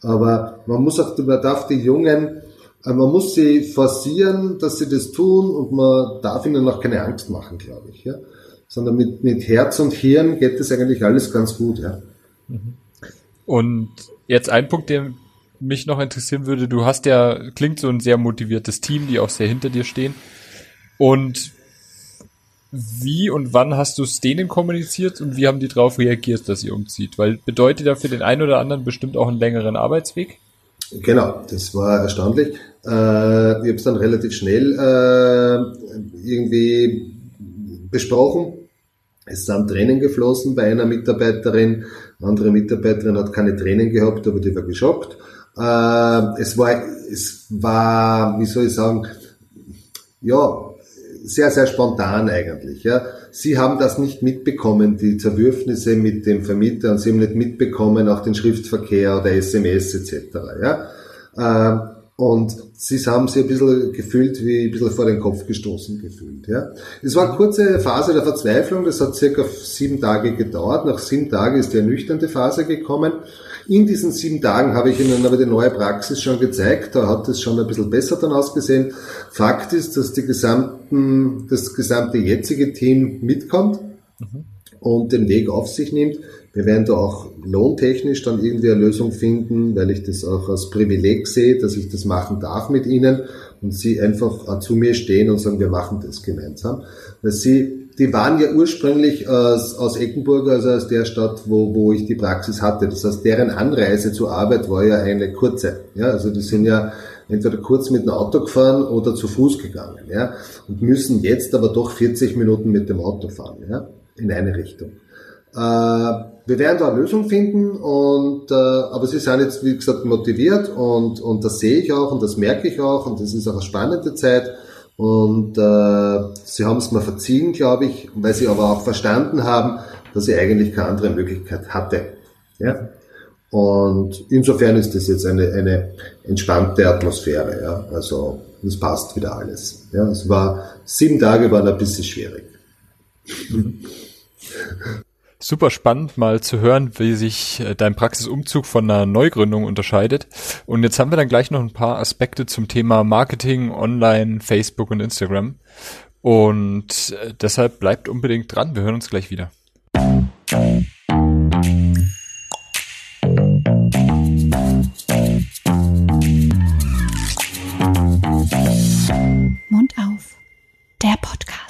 aber man muss auch, man darf die Jungen, äh, man muss sie forcieren, dass sie das tun und man darf ihnen auch keine Angst machen, glaube ich, ja. Sondern mit, mit Herz und Hirn geht das eigentlich alles ganz gut, ja. Und jetzt ein Punkt, der mich noch interessieren würde, du hast ja, klingt so ein sehr motiviertes Team, die auch sehr hinter dir stehen. Und wie und wann hast du es denen kommuniziert und wie haben die darauf reagiert, dass ihr umzieht? Weil bedeutet ja für den einen oder anderen bestimmt auch einen längeren Arbeitsweg? Genau, das war erstaunlich. Äh, ich habe es dann relativ schnell äh, irgendwie besprochen. Es sind Tränen geflossen bei einer Mitarbeiterin. Eine andere Mitarbeiterin hat keine Tränen gehabt, aber die war geschockt. Äh, es war, es war, wie soll ich sagen, ja, sehr, sehr spontan eigentlich. Ja. Sie haben das nicht mitbekommen, die Zerwürfnisse mit dem Vermieter, und Sie haben nicht mitbekommen, auch den Schriftverkehr oder SMS etc. Ja. Ähm, und sie haben sich ein bisschen gefühlt, wie ein bisschen vor den Kopf gestoßen gefühlt. Ja. Es war eine kurze Phase der Verzweiflung, das hat circa sieben Tage gedauert. Nach sieben Tagen ist die ernüchternde Phase gekommen. In diesen sieben Tagen habe ich Ihnen aber die neue Praxis schon gezeigt, da hat es schon ein bisschen besser dann ausgesehen. Fakt ist, dass die gesamten, das gesamte jetzige Team mitkommt mhm. und den Weg auf sich nimmt. Wir werden da auch lohntechnisch dann irgendwie eine Lösung finden, weil ich das auch als Privileg sehe, dass ich das machen darf mit Ihnen und Sie einfach zu mir stehen und sagen, wir machen das gemeinsam. Weil Sie, die waren ja ursprünglich aus, aus Eckenburg, also aus der Stadt, wo, wo ich die Praxis hatte. Das heißt, deren Anreise zur Arbeit war ja eine kurze. Ja, also die sind ja entweder kurz mit dem Auto gefahren oder zu Fuß gegangen, ja, und müssen jetzt aber doch 40 Minuten mit dem Auto fahren, ja, in eine Richtung. Äh, wir werden da eine Lösung finden und äh, aber sie sind jetzt wie gesagt motiviert und und das sehe ich auch und das merke ich auch und das ist auch eine spannende Zeit und äh, sie haben es mir verziehen, glaube ich, weil sie aber auch verstanden haben, dass ich eigentlich keine andere Möglichkeit hatte. Ja? Und insofern ist das jetzt eine, eine entspannte Atmosphäre. Ja? Also es passt wieder alles. Ja? Es war sieben Tage waren ein bisschen schwierig. super spannend mal zu hören, wie sich äh, dein Praxisumzug von einer Neugründung unterscheidet. Und jetzt haben wir dann gleich noch ein paar Aspekte zum Thema Marketing, Online, Facebook und Instagram. Und äh, deshalb bleibt unbedingt dran. Wir hören uns gleich wieder. Mund auf. Der Podcast.